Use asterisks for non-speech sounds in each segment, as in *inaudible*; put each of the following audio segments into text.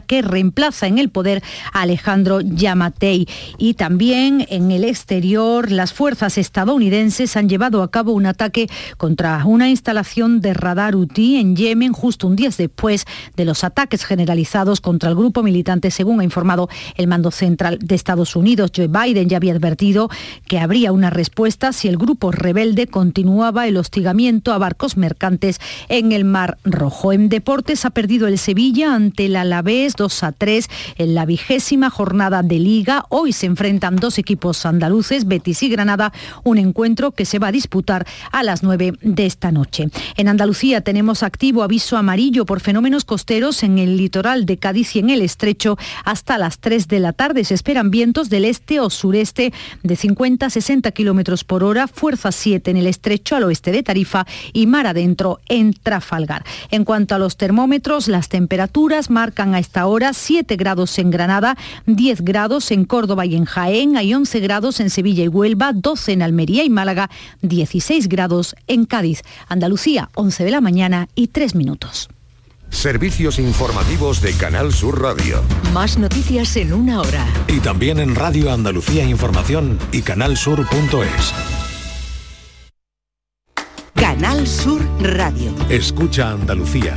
que reemplaza en el poder a Alejandro Yamatei. Y también en el exterior, las fuerzas estadounidenses han llevado a cabo un ataque contra una instalación de radar UTI en Yemen justo un día después de los ataques generalizados contra el grupo militante, según ha informado el mando central de Estados Unidos. Joe Biden ya había advertido que habría una respuesta si el grupo rebelde continuaba el hostigamiento a barcos mercantes en el Mar Rojo. En deportes ha perdido el Sevilla ante el Alavés 2 a 3 en la vigésima jornada de liga. Hoy se enfrentan dos equipos andaluces, Betis y Granada, un encuentro que se va a disputar a las 9 de esta noche. En Andalucía tenemos activo aviso amarillo por fenómenos costeros en el litoral de Cádiz y en el estrecho hasta las 3 de la tarde. Se esperan vientos del este o sureste de 50 a 60 kilómetros por hora, fuerza 7 en el estrecho al oeste de Tarifa y mar adentro en Trafalgar. En cuanto a los termómetros, las temperaturas marcan a esta hora 7 grados en Granada, 10 grados en Córdoba y en Jaén, hay 11 grados en Sevilla y Huelva, 12 en Almería y Málaga, 16 grados en Cádiz. Andalucía, 11 de la mañana y 3 minutos. Servicios informativos de Canal Sur Radio. Más noticias en una hora. Y también en Radio Andalucía Información y canalsur.es. Canal Sur Radio. Escucha Andalucía.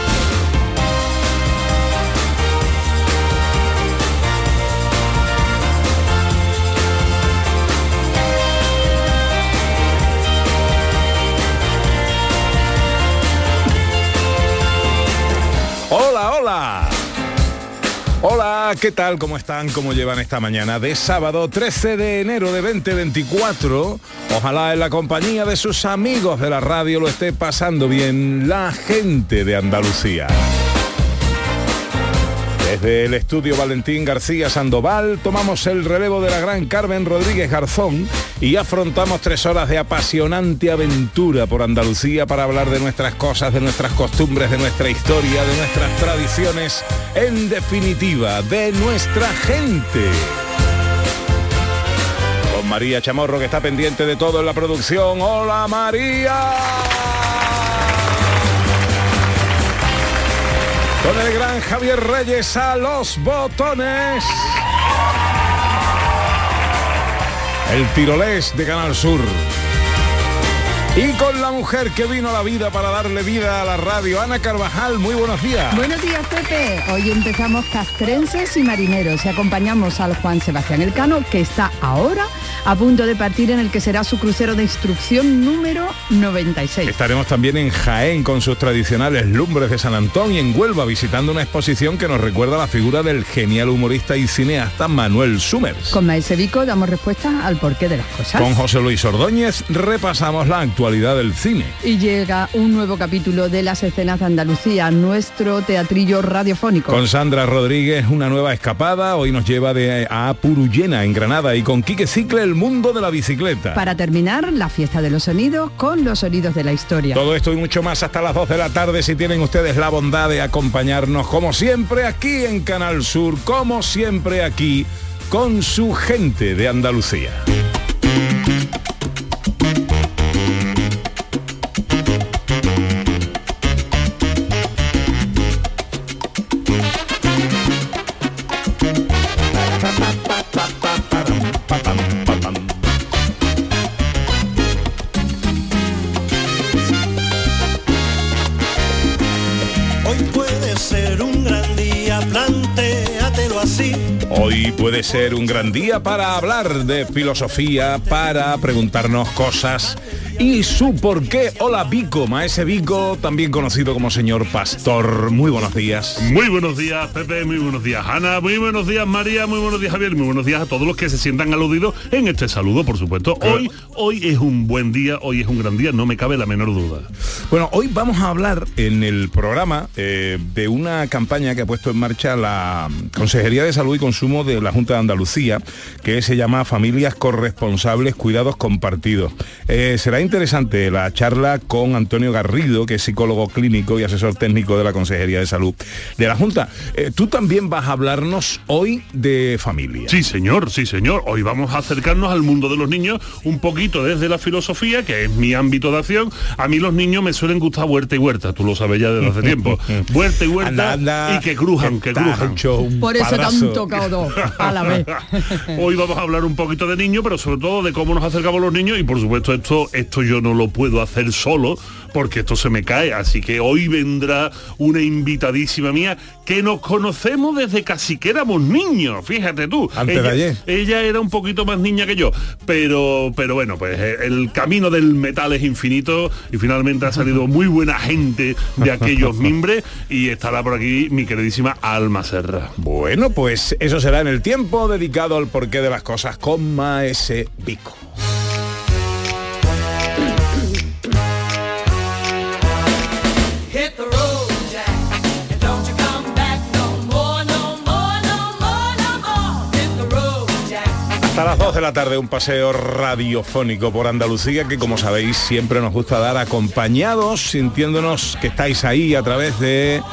Hola, ¿qué tal? ¿Cómo están? ¿Cómo llevan esta mañana de sábado 13 de enero de 2024? Ojalá en la compañía de sus amigos de la radio lo esté pasando bien la gente de Andalucía. Desde el estudio Valentín García Sandoval tomamos el relevo de la gran Carmen Rodríguez Garzón y afrontamos tres horas de apasionante aventura por Andalucía para hablar de nuestras cosas, de nuestras costumbres, de nuestra historia, de nuestras tradiciones, en definitiva, de nuestra gente. Con María Chamorro que está pendiente de todo en la producción. ¡Hola María! Con el gran Javier Reyes a los botones. El tirolés de Canal Sur. Y con la mujer que vino a la vida para darle vida a la radio, Ana Carvajal, muy buenos días. Buenos días, Pepe. Hoy empezamos castrenses y marineros y acompañamos al Juan Sebastián Elcano, que está ahora a punto de partir en el que será su crucero de instrucción número 96. Estaremos también en Jaén con sus tradicionales lumbres de San Antón y en Huelva visitando una exposición que nos recuerda la figura del genial humorista y cineasta Manuel Sumers. Con Maese Vico damos respuesta al porqué de las cosas. Con José Luis Ordóñez repasamos la actualidad del cine. Y llega un nuevo capítulo de las escenas de Andalucía, nuestro teatrillo radiofónico. Con Sandra Rodríguez una nueva escapada, hoy nos lleva de a Purullena en Granada y con Quique Cicle el mundo de la bicicleta. Para terminar, la fiesta de los sonidos con los sonidos de la historia. Todo esto y mucho más hasta las 2 de la tarde si tienen ustedes la bondad de acompañarnos como siempre aquí en Canal Sur, como siempre aquí con su gente de Andalucía. Ser un gran día para hablar de filosofía, para preguntarnos cosas y su por qué. Hola Vico, maese Vico, también conocido como señor Pastor. Muy buenos días. Muy buenos días, Pepe, muy buenos días, Ana, muy buenos días, María, muy buenos días, Javier, muy buenos días a todos los que se sientan aludidos en este saludo, por supuesto. Hoy, hoy es un buen día, hoy es un gran día, no me cabe la menor duda. Bueno, hoy vamos a hablar en el programa eh, de una campaña que ha puesto en marcha la Consejería de Salud y Consumo de la Junta de Andalucía, que se llama Familias Corresponsables Cuidados Compartidos. Eh, será interesante la charla con Antonio Garrido, que es psicólogo clínico y asesor técnico de la Consejería de Salud de la Junta. Eh, tú también vas a hablarnos hoy de familia. Sí, señor, sí, señor. Hoy vamos a acercarnos al mundo de los niños un poquito desde la filosofía, que es mi ámbito de acción. A mí los niños me suelen gustar huerta y huerta, tú lo sabes ya desde hace tiempo. *laughs* Huerta y huerta Anda, anda, y que crujan, que crujan. Por eso han tocado dos a la vez. *laughs* Hoy vamos a hablar un poquito de niños, pero sobre todo de cómo nos acercamos los niños y por supuesto esto, esto yo no lo puedo hacer solo porque esto se me cae. Así que hoy vendrá una invitadísima mía que nos conocemos desde casi que éramos niños, fíjate tú. Antes de ella, ayer. ella era un poquito más niña que yo, pero, pero bueno, pues eh, el camino del metal es infinito y finalmente ha salido muy buena gente de aquellos *laughs* mimbres y estará por aquí mi queridísima Alma Serra. Bueno, pues eso será en el tiempo dedicado al porqué de las cosas con Maese Vico. Hasta las 2 de la tarde un paseo radiofónico por Andalucía que como sabéis siempre nos gusta dar acompañados, sintiéndonos que estáis ahí a través de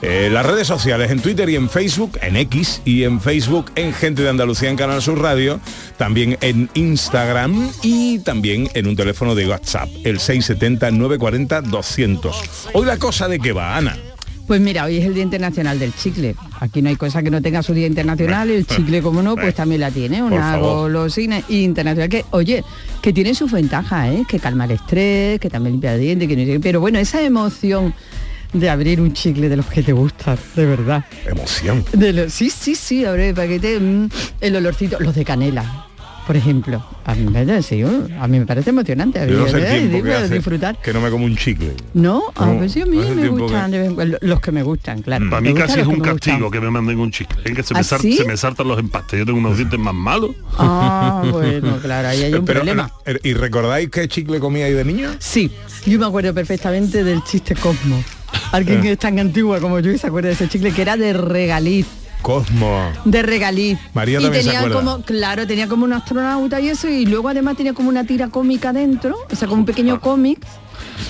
eh, las redes sociales, en Twitter y en Facebook, en X y en Facebook, en Gente de Andalucía en Canal Sur Radio, también en Instagram y también en un teléfono de WhatsApp, el 670-940-200. Hoy la cosa de qué va, Ana. Pues mira, hoy es el Día Internacional del Chicle. Aquí no hay cosa que no tenga su Día Internacional, el chicle como no, pues también la tiene, una golosina internacional que, oye, que tiene sus ventajas, ¿eh? que calma el estrés, que también limpia el diente, que no sé pero bueno, esa emoción de abrir un chicle de los que te gustan, de verdad. Emoción. De sí, sí, sí, abrir el paquete, mm, el olorcito, los de canela, por ejemplo. A mí, me- sí, uh, a mí me parece emocionante. a mí, Yo no sé el ¿eh? tiempo que Digo, hace disfrutar. que no me como un chicle. No, a No, ver si a mí me gustan que- los que me gustan, claro. Para Me mí casi es un que castigo que me manden un chicle. Es que se me, ¿Ah, sí? se me saltan los empastes. Yo tengo unos dientes más malos. Ah, bueno, claro, ahí hay un Pero, problema. Ana, ¿Y recordáis qué chicle comía ahí de niño? Sí, yo me acuerdo perfectamente del chiste Cosmo. Alguien que es tan antigua como yo y se acuerda de ese chicle que era de regaliz. Cosmo. De regaliz. María y también se tenía acuerda. como, claro, tenía como un astronauta y eso, y luego además tenía como una tira cómica dentro, o sea, como un pequeño cómic,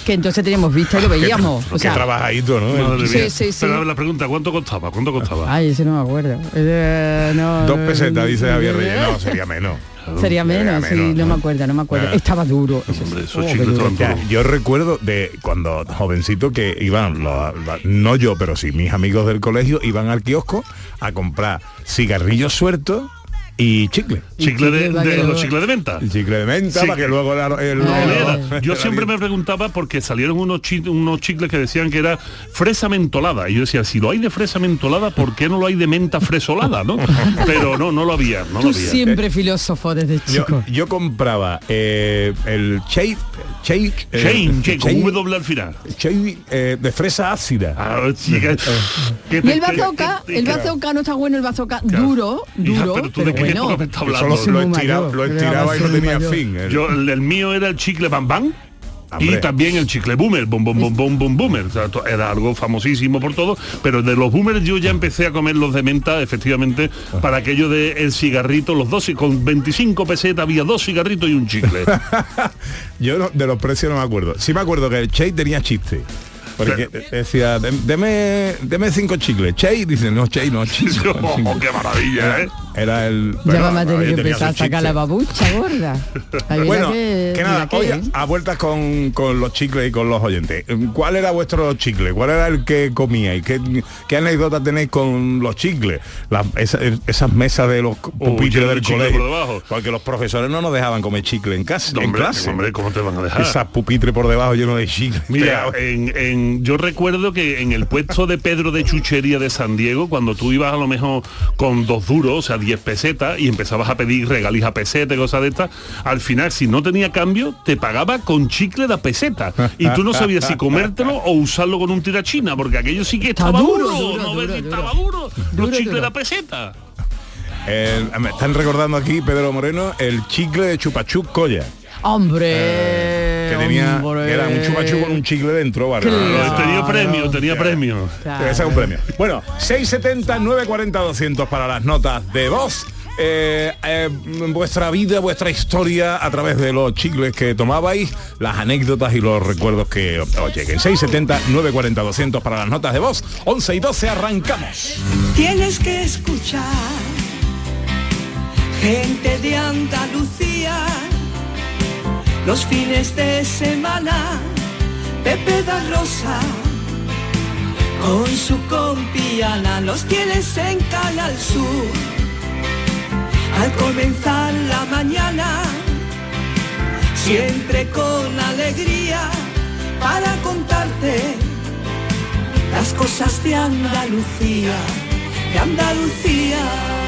que entonces teníamos vista y lo veíamos. Qué, o sea, qué trabajadito, ¿no? Madre Sí, mía. sí, sí. Pero la pregunta, ¿cuánto costaba? ¿Cuánto costaba? Ay, ese no me acuerdo. Eh, no, Dos pesetas, dice Javier Reyes. No, sería menos. Sería menos, sí, menos, no ¿no? me acuerdo, no me acuerdo. Ah. Estaba duro. Eso Hombre, sí. esos Oh, duro. Ya, yo recuerdo de cuando jovencito que iban, no yo, pero sí mis amigos del colegio iban al kiosco a comprar cigarrillos sueltos y chicle. Chicle de, de- que los lo- chicles de menta. El chicle de menta Sí. para que luego la- el, Ah, ¿Cuál el- era? el- Yo siempre me preguntaba porque salieron unos, chi- unos chicles que decían que era fresa mentolada. Y yo decía, si lo hay de fresa mentolada, ¿por qué no lo hay de menta fresolada? ¿no? *laughs* Pero no, no lo había, no lo había. siempre filósofo desde chico. yo compraba eh, el shake, shake, eh, Shane, que con W al final. shake, eh, de fresa ácida. Ah, chica, *laughs* Y el bazooka, el bazooka no está bueno, el bazooka duro, Hija, duro, pero tú pero de qué me hablando. solo lo estiraba, mayor, lo estiraba y no tenía mayor. fin. El- Yo, el, el mío era el chicle bam bam. Hombre. Y también el chicle boomer, bom bom bom bom bom boomer. O sea, to- era algo famosísimo por todo, pero de los boomers yo ya empecé a comer los de menta, efectivamente, para aquello de el cigarrito, los dos, y con 25 pesetas había dos cigarritos y un chicle. *laughs* Yo no- de los precios no me acuerdo. Sí me acuerdo que el Chase tenía chiste. Porque decía, "Dem- deme, deme cinco chicles. Chase dice, no, Chase, no, *laughs* chicles. oh, qué maravilla, ¿eh? Era el... Ya vamos a tener que empezar a sacar la babucha gorda. *laughs* Ahí Bueno, que, que, nada, que, hoy a vueltas con, con los chicles y con los oyentes. ¿Cuál era vuestro chicle? ¿Cuál era el que comíais? ¿Qué, qué anécdota tenéis con los chicles? Esa- esas mesas de los pupitres del colegio. por debajo. Porque los profesores no nos dejaban comer chicle en casa, en Hombre, clase. hombre, ¿cómo te van a dejar? Esas pupitres por debajo lleno de chicle. Mira, Pegado. en, en- yo recuerdo que en el puesto de Pedro de Chuchería de San Diego, cuando tú ibas a lo mejor con dos duros, o sea, 10 pesetas y empezabas a pedir regalías a peseta y cosas de estas, al final si no tenía cambio te pagaba con chicle de peseta y tú no sabías si comértelo o usarlo con un tirachina porque aquello sí que estaba duro, duro, duro, no duro, ves que duro. estaba duro, Duro, los chicles duro. de peseta. Eh, me están recordando aquí, Pedro Moreno, el chicle de chupachup colla. Hombre. Que tenía, hombre. que era un chupachup con un chicle dentro, ¿vale? Claro. tenía premio, tenía premio. Claro. Ese es un premio. Bueno, 670 940 200 para las notas de voz. Eh, eh, vuestra vida, vuestra historia a través de los chicles que tomabais, las anécdotas y los recuerdos que os lleguen. 670 940 200 para las notas de voz. 11 y 12 arrancamos. Tienes que escuchar gente de Andalucía los fines de semana. Pepe da Rosa con su compiana los tienes en Canal Sur. Al comenzar la mañana, siempre con alegría para contarte las cosas de Andalucía, de Andalucía.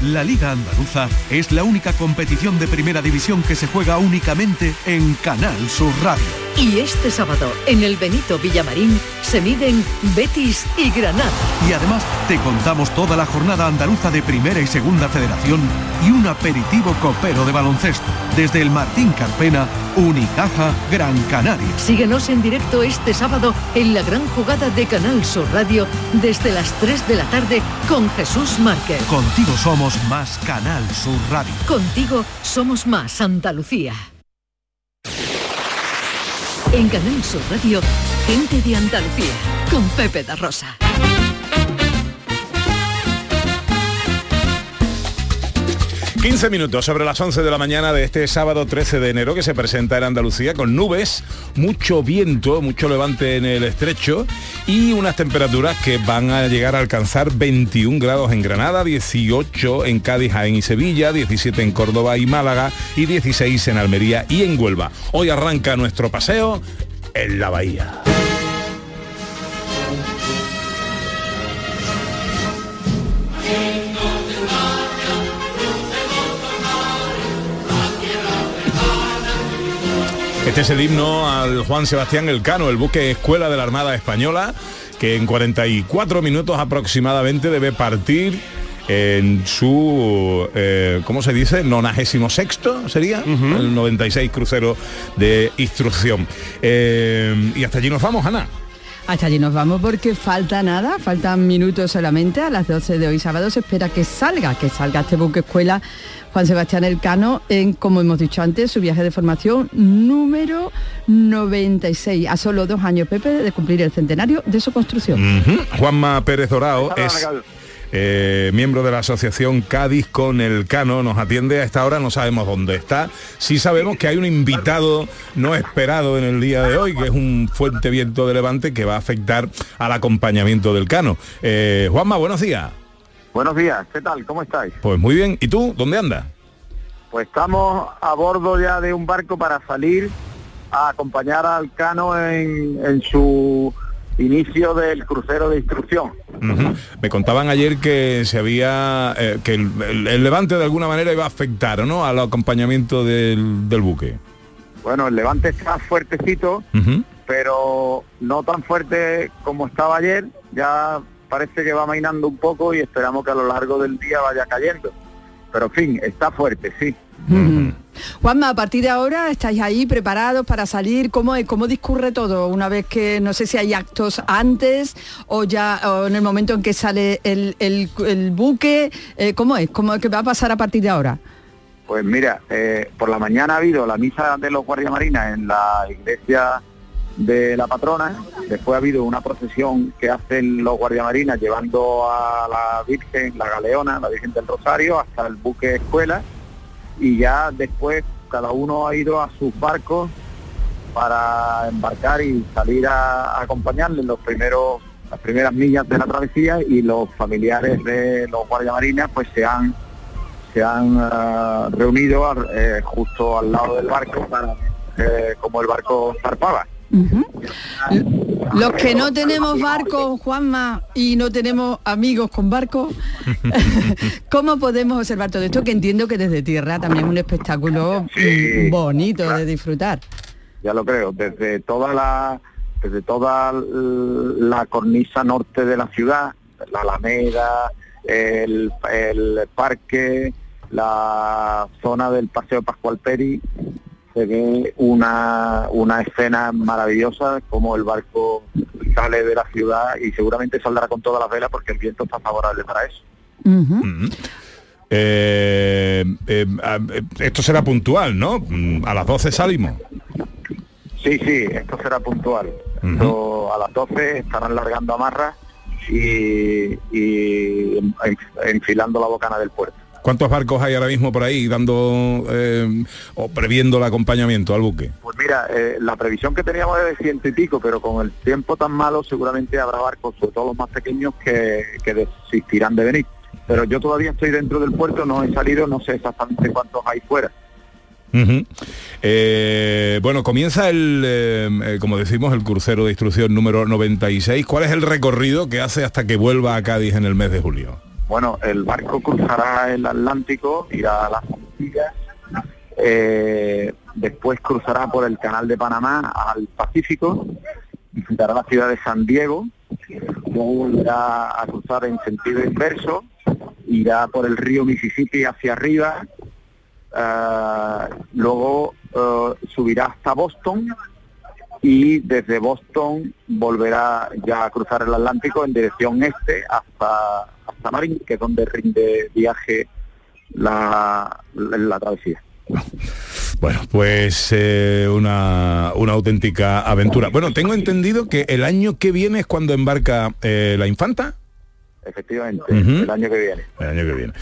La Liga Andaluza es la única competición de primera división que se juega únicamente en Canal Sur Radio. Y este sábado, en el Benito Villamarín, se miden Betis y Granada. Y además te contamos toda la jornada andaluza de Primera y Segunda Federación y un aperitivo copero de baloncesto desde el Martín Carpena, Unicaja, Gran Canaria. Síguenos en directo este sábado en la gran jugada de Canal Sur Radio desde las 3 de la tarde con Jesús Márquez. Contigo somos más Canal Sur Radio. Contigo somos más Andalucía. En Canal Sur Radio, gente de Andalucía, con Pepe da Rosa. 15 minutos sobre las 11 de la mañana de este sábado 13 de enero que se presenta en Andalucía con nubes, mucho viento, mucho levante en el estrecho y unas temperaturas que van a llegar a alcanzar 21 grados en Granada, 18 en Cádiz, Jaén y Sevilla, 17 en Córdoba y Málaga y 16 en Almería y en Huelva. Hoy arranca nuestro paseo en la bahía. Este es el himno al Juan Sebastián Elcano, el buque escuela de la Armada Española, que en 44 minutos aproximadamente debe partir en su, eh, ¿cómo se dice? 96 sería, el 96 crucero de instrucción. Eh, y hasta allí nos vamos, Ana. Hasta allí nos vamos porque falta nada, faltan minutos solamente. A las 12 de hoy sábado se espera que salga, que salga este buque escuela Juan Sebastián Elcano en, como hemos dicho antes, su viaje de formación número 96, a solo dos años, Pepe, de cumplir el centenario de su construcción. Juanma Pérez Dorao es eh, miembro de la asociación Cádiz con el Cano, nos atiende a esta hora, no sabemos dónde está. Sí sabemos que hay un invitado no esperado en el día de hoy, que es un fuerte viento de levante que va a afectar al acompañamiento del Cano. Eh, Juanma, buenos días. Buenos días, ¿qué tal? ¿Cómo estáis? Pues muy bien. ¿Y tú? ¿Dónde andas? Pues estamos a bordo ya de un barco para salir a acompañar al Cano en, en su inicio del crucero de instrucción. Me contaban ayer que se había eh, que el, el- el levante de alguna manera iba a afectar ¿no? al acompañamiento del, del buque. Bueno, el levante está fuertecito, pero no tan fuerte como estaba ayer. Ya parece que va mainando un poco y esperamos que a lo largo del día vaya cayendo. Pero en fin, está fuerte, sí. Juanma, a partir de ahora estáis ahí preparados para salir. ¿Cómo? ¿Cómo discurre todo? Una vez que no sé si hay actos antes o ya o en el momento en que sale el, el- el buque. eh, ¿Cómo es? ¿Cómo es que va a pasar a partir de ahora? Pues mira, eh, por la mañana ha habido la misa de los guardias marinas en la iglesia de la patrona, después ha habido una procesión que hacen los guardias marinas llevando a la Virgen, la Galeona, la Virgen del Rosario, hasta el buque escuela, y ya después cada uno ha ido a sus barcos para embarcar y salir a, a acompañarle en los primeros las primeras millas de la travesía y los familiares de los guardias marinas pues se han se han ah, reunido eh, justo al lado del barco eh, como el barco zarpaba. Los que no tenemos barco, Juanma, y no tenemos amigos con barco, *laughs* ¿cómo podemos observar todo esto? Que entiendo que desde tierra también es un espectáculo bonito de disfrutar. ya lo creo, desde toda la desde toda la cornisa norte de la ciudad, la Alameda, el, el parque, la zona del Paseo Pascual Peri, se ve una, una escena maravillosa como el barco sale de la ciudad y seguramente saldrá con todas las velas porque el viento está favorable para eso. Eh, eh, a- eh, esto será puntual, ¿no? Mm, A las 12 salimos. Sí, sí, esto será puntual. Esto a las 12 estarán largando amarras y, y en- enfilando la bocana del puerto. ¿Cuántos barcos hay ahora mismo por ahí dando eh, o previendo el acompañamiento al buque? Pues mira, eh, la previsión que teníamos es de ciento y pico, pero con el tiempo tan malo seguramente habrá barcos, sobre todo los más pequeños, que, que desistirán de venir. Pero yo todavía estoy dentro del puerto, no he salido, no sé exactamente cuántos hay fuera. Eh, bueno, comienza el, eh, eh, como decimos, el crucero de instrucción número 96. ¿Cuál es el recorrido que hace hasta que vuelva a Cádiz en el mes de julio? Bueno, el barco cruzará el Atlántico, irá a las Antillas, eh, después cruzará por el canal de Panamá al Pacífico, visitará la ciudad de San Diego, luego volverá a cruzar en sentido inverso, irá por el río Mississippi hacia arriba, ah, luego eh, subirá hasta Boston y desde Boston volverá ya a cruzar el Atlántico en dirección este hasta, hasta Marín, que es donde rinde viaje la, la, la travesía. Bueno, pues eh, una, una auténtica aventura. Bueno, tengo entendido que el año que viene es cuando embarca eh, la infanta. Efectivamente, el año que viene. El año que viene.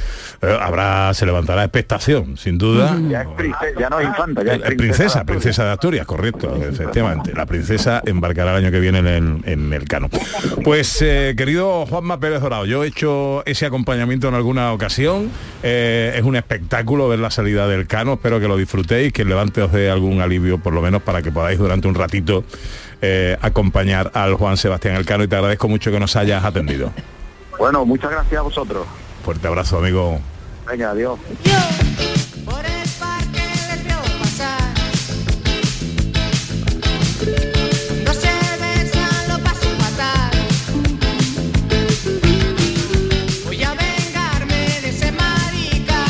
Eh, habrá, se levantará expectación, sin duda. Ya, es prince- ya no es infanta, ya es Eh, princesa, princesa de Asturias, correcto, efectivamente. La princesa embarcará el año que viene en el, en el cano. Pues, eh, querido Juanma Pérez Dorado, yo he hecho ese acompañamiento en alguna ocasión. Eh, es un espectáculo ver la salida del cano. Espero que lo disfrutéis, que el levante os dé algún alivio, por lo menos para que podáis durante un ratito eh, acompañar al Juan Sebastián Elcano y te agradezco mucho que nos hayas atendido. Bueno, muchas gracias a vosotros. Fuerte abrazo, amigo. Venga, adiós. Por el parque les veo pasar. No se besan, lo paso fatal. Voy a vengarme de ese marica.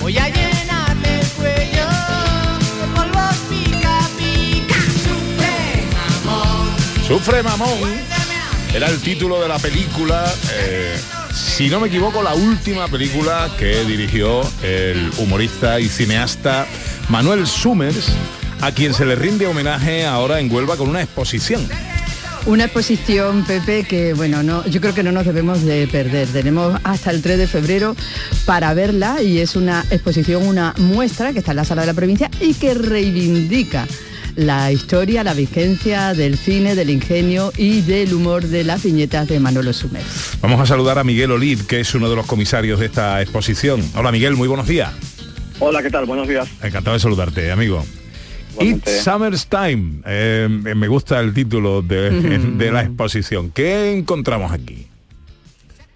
Voy a llenarle el cuello de polvos pica pica. Sufre, amor. Sufre mamón. Era el título de la película, eh, si no me equivoco, la última película que dirigió el humorista y cineasta Manuel Summers, a quien se le rinde homenaje ahora en Huelva con una exposición. Una exposición, Pepe, que bueno, no, yo creo que no nos debemos de perder. Tenemos hasta el 3 de febrero para verla y es una exposición, una muestra que está en la sala de la provincia y que reivindica la historia, la vigencia del cine, del ingenio y del humor de las viñetas de Manolo Sumer. Vamos a saludar a Miguel Oliv, que es uno de los comisarios de esta exposición. Hola Miguel, muy buenos días. Hola, ¿qué tal? Buenos días. Encantado de saludarte, amigo. It's Summer's Time. Eh, me gusta el título de, *laughs* de la exposición. ¿Qué encontramos aquí?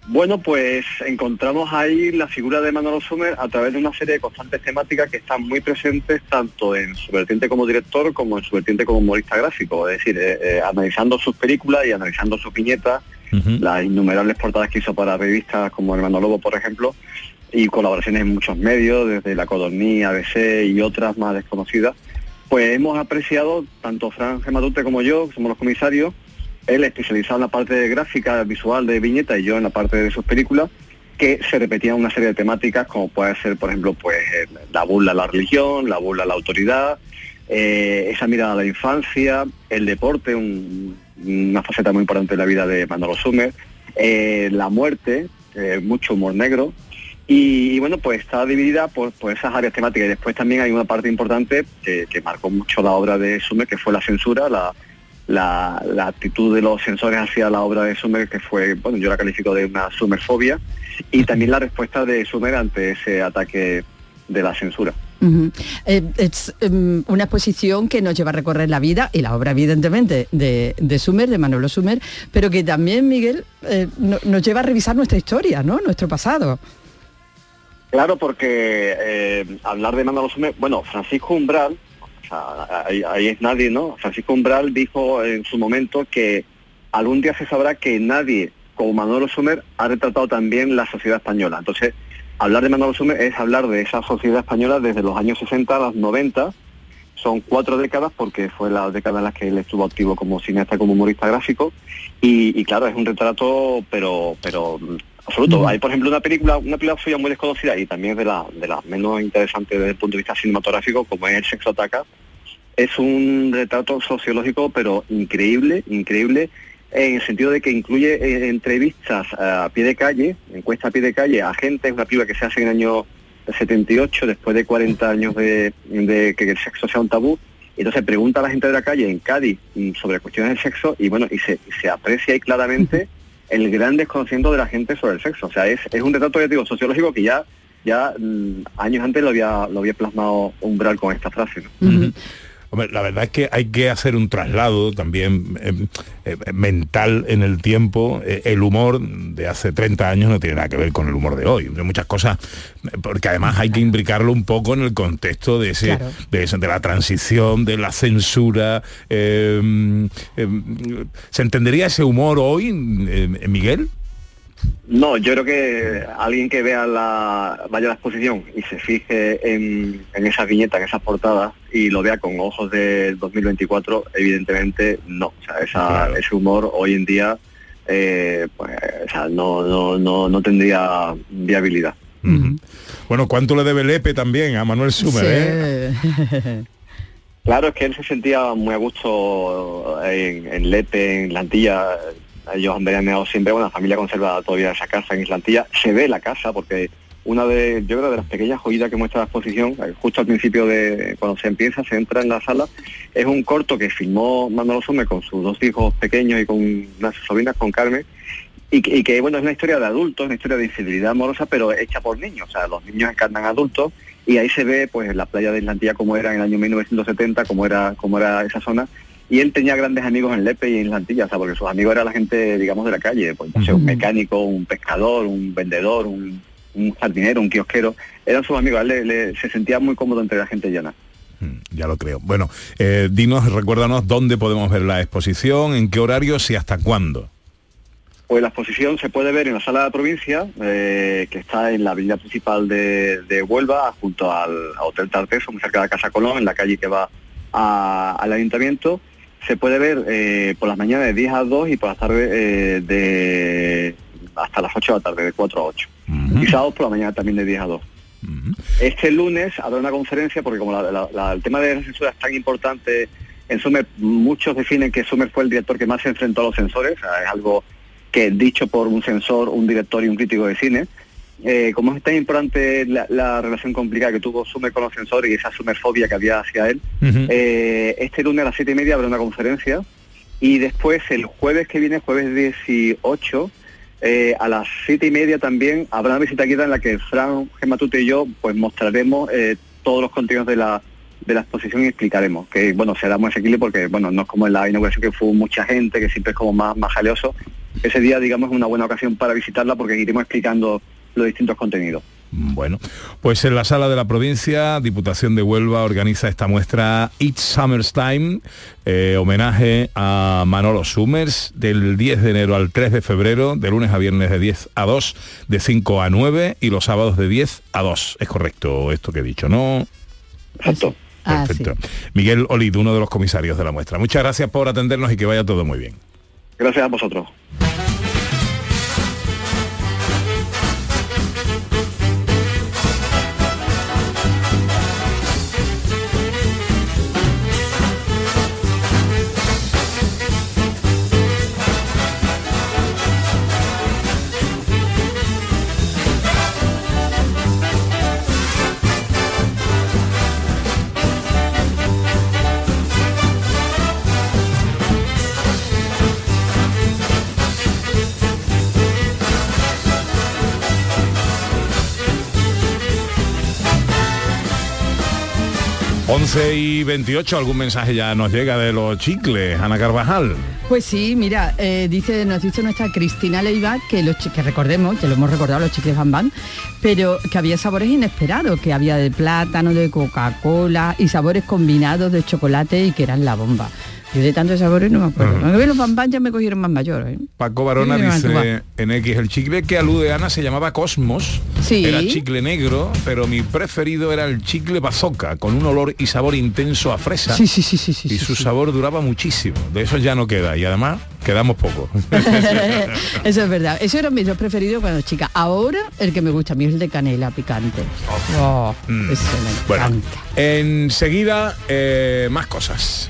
Bueno, pues encontramos ahí la figura de Manolo Sommer a través de una serie de constantes temáticas que están muy presentes tanto en su vertiente como director como en su vertiente como humorista gráfico, es decir, eh, eh, analizando sus películas y analizando sus viñetas, las innumerables portadas que hizo para revistas como Hermano Lobo, por ejemplo, y colaboraciones en muchos medios, desde La Codorní, ABC y otras más desconocidas, pues hemos apreciado, tanto Fran Gematute como yo, que somos los comisarios, él especializado en la parte de gráfica visual de viñeta y yo en la parte de sus películas, que se repetían una serie de temáticas como puede ser, por ejemplo, pues la burla a la religión, la burla a la autoridad, eh, esa mirada a la infancia, el deporte, un- una faceta muy importante de la vida de Manolo Sumer, eh, la muerte, eh, mucho humor negro, y, y bueno, pues está dividida por, por esas áreas temáticas. Y después también hay una parte importante que, que marcó mucho la obra de Sumer, que fue la censura, la, la, la actitud de los censores hacia la obra de Sumer, que fue, bueno, yo la califico de una sumerfobia, y también la respuesta de Sumer ante ese ataque de la censura. Eh, es em, una exposición que nos lleva a recorrer la vida y la obra evidentemente de, de Sumer, de Manolo Sumer, pero que también, Miguel, eh, no- nos lleva a revisar nuestra historia, ¿no? Nuestro pasado. Claro, porque eh, hablar de Manolo Sumer, bueno, Francisco Umbral, sea, ahí, ahí es nadie, ¿no? Francisco Umbral dijo en su momento que algún día se sabrá que nadie como Manolo Sumer ha retratado también la sociedad española. Entonces, hablar de Manolo Sumer es hablar de esa sociedad española desde los años 60 a los 90. Son cuatro décadas porque fue la década en la que él estuvo activo como cineasta, como humorista gráfico. Y, y claro, es un retrato, pero, pero mm, absoluto. Hay, por ejemplo, una película, una película suya muy desconocida y también de la, de las menos interesantes desde el punto de vista cinematográfico, como es El sexo ataca. Es un retrato sociológico, pero increíble, increíble, en el sentido de que incluye eh, entrevistas a pie de calle, encuesta a pie de calle a gente, es una película que se hace en el año 78, después de 40 años de, de que el sexo sea un tabú, y entonces pregunta a la gente de la calle en Cádiz mm, sobre cuestiones del sexo y bueno, y se, aprecia ahí claramente el gran desconocimiento de la gente sobre el sexo. O sea, es, es un retrato, ya te digo, sociológico que ya ya mm, años antes lo había lo había plasmado Umbral con esta frase. ¿no? Hombre, la verdad es que hay que hacer un traslado también eh, eh, mental en el tiempo. Eh, el humor de hace 30 años no tiene nada que ver con el humor de hoy. Hay muchas cosas, porque además hay que imbricarlo un poco en el contexto de ese, Claro. de, ese- de la transición, de la censura. eh, eh, ¿Se entendería ese humor hoy, eh, Miguel? No, yo creo que alguien que vea la, vaya a la exposición y se fije en, en esas viñetas, en esas portadas y lo vea con ojos del 2024, evidentemente no. O sea, esa- ese humor hoy en día eh, pues, o sea, no, no, no, no tendría viabilidad. Bueno, ¿cuánto le debe Lepe también a Manuel Sumer? eh? *laughs* Claro, es que él se sentía muy a gusto en, en Lepe, en Lantilla. Ellos han veraneado siempre, bueno, la familia conserva todavía esa casa en Islantilla. Se ve la casa porque una de, yo creo, de las pequeñas joyitas que muestra la exposición, eh, justo al principio de cuando se empieza, se entra en la sala, es un corto que filmó Manolo Sumer con sus dos hijos pequeños y con unas sobrinas, con Carmen, y que, y que, bueno, es una historia de adultos, una historia de infidelidad amorosa, pero hecha por niños, o sea, los niños encarnan adultos y ahí se ve pues la playa de Islantilla como era en el año 1970, como era, como era esa zona. Y él tenía grandes amigos en Lepe y en Islantilla, o sea, porque sus amigos eran la gente, digamos, de la calle, pues, no sé, un mecánico, un pescador, un vendedor, un, un jardinero, un kiosquero, eran sus amigos, él le- le- se sentía muy cómodo entre la gente llana. Ya lo creo. Bueno, eh, dinos, recuérdanos dónde podemos ver la exposición, en qué horarios y hasta cuándo. Pues la exposición se puede ver en la sala de la provincia, eh, que está en la avenida principal de, de Huelva, junto al a Hotel Tarteso, muy cerca de la Casa Colón, en la calle que va a- al ayuntamiento. Se puede ver eh, por las mañanas de 10 a 2 y por las tardes eh, de hasta las 8 de la tarde, de 4 a 8. Y sábados por la mañana también de 10 a 2. Este lunes habrá una conferencia, porque como la- la- la- el tema de la censura es tan importante en Sumer, muchos definen que Sumer fue el director que más se enfrentó a los censores, o sea, es algo que dicho por un censor, un director y un crítico de cine. Eh, como es tan importante la, la relación complicada que tuvo Sumer con los censores y esa sumerfobia que había hacia él, eh, este lunes a las siete y media habrá una conferencia y después el jueves que viene, jueves 18, eh, a las siete y media también habrá una visita guiada en la que Fran Gematute y yo pues mostraremos eh, todos los contenidos de la de la exposición y explicaremos que bueno será muy asequible porque bueno no es como en la inauguración que fue mucha gente que siempre es como más más jaleoso. Ese día digamos es una buena ocasión para visitarla porque iremos explicando los distintos contenidos Bueno, pues en la sala de la provincia, Diputación de Huelva organiza esta muestra It's Summer's Time, eh, homenaje a Manolo Summers, del 10 de enero al 3 de febrero, de lunes a viernes de 10 a 2, de 5 a 9 y los sábados de 10 a 2. Es correcto esto que he dicho, ¿no? Exacto. Perfecto. Miguel Olid, uno de los comisarios de la muestra. Muchas gracias por atendernos y que vaya todo muy bien. gracias a vosotros Once y 28, algún mensaje ya nos llega de los chicles, Ana Carvajal. Pues sí, mira, eh, dice, nos dice nuestra Cristina Leiva que los que recordemos, que lo hemos recordado los chicles Van, pero que había sabores inesperados, que había de plátano, de Coca-Cola y sabores combinados de chocolate y que eran la bomba. Yo de tantos sabores no me acuerdo. Cuando vi los ya me cogieron más mayor. ¿eh? Paco Barona Sí, dice en X, el chicle que alude Ana se llamaba Cosmos, Sí. era chicle negro, pero mi preferido era el chicle bazooka, con un olor y sabor intenso a fresa. Sí, sí, sí, sí, sí, Y su sí. sabor duraba muchísimo, de eso ya no queda, y además quedamos poco. *laughs* Eso es verdad. Eso era mis dos preferidos cuando chica. Ahora el que me gusta a mí es el de canela picante. Oh, Mm. ese me Bueno, encanta. enseguida eh, más cosas.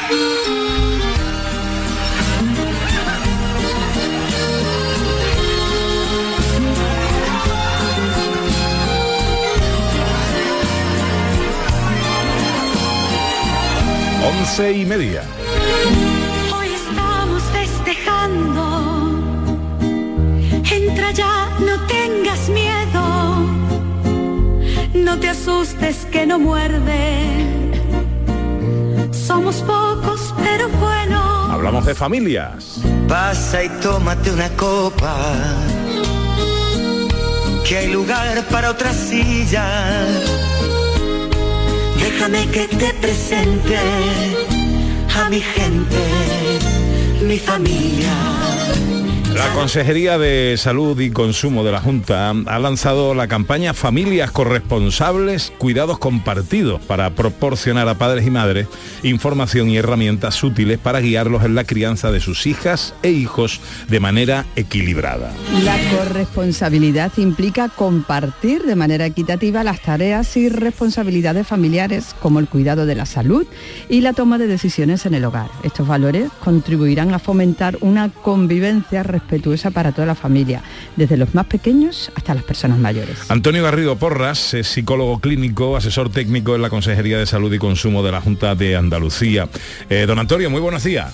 Once y media. Hoy estamos festejando. Entra ya, no tengas miedo. No te asustes que no muerde. Somos pocos, pero buenos. Hablamos de familias. Pasa y tómate una copa. Que hay lugar para otra silla. Déjame que te presente a mi gente, mi familia. La Consejería de Salud y Consumo de la Junta ha lanzado la campaña Familias Corresponsables, Cuidados Compartidos para proporcionar a padres y madres información y herramientas útiles para guiarlos en la crianza de sus hijas e hijos de manera equilibrada. La corresponsabilidad implica compartir de manera equitativa las tareas y responsabilidades familiares como el cuidado de la salud y la toma de decisiones en el hogar. Estos valores contribuirán a fomentar una convivencia respetuosa para toda la familia, desde los más pequeños hasta las personas mayores. Antonio Garrido Porras es psicólogo clínico, asesor técnico en la Consejería de Salud y Consumo de la Junta de Andalucía. Eh, don Antonio, muy buenos días.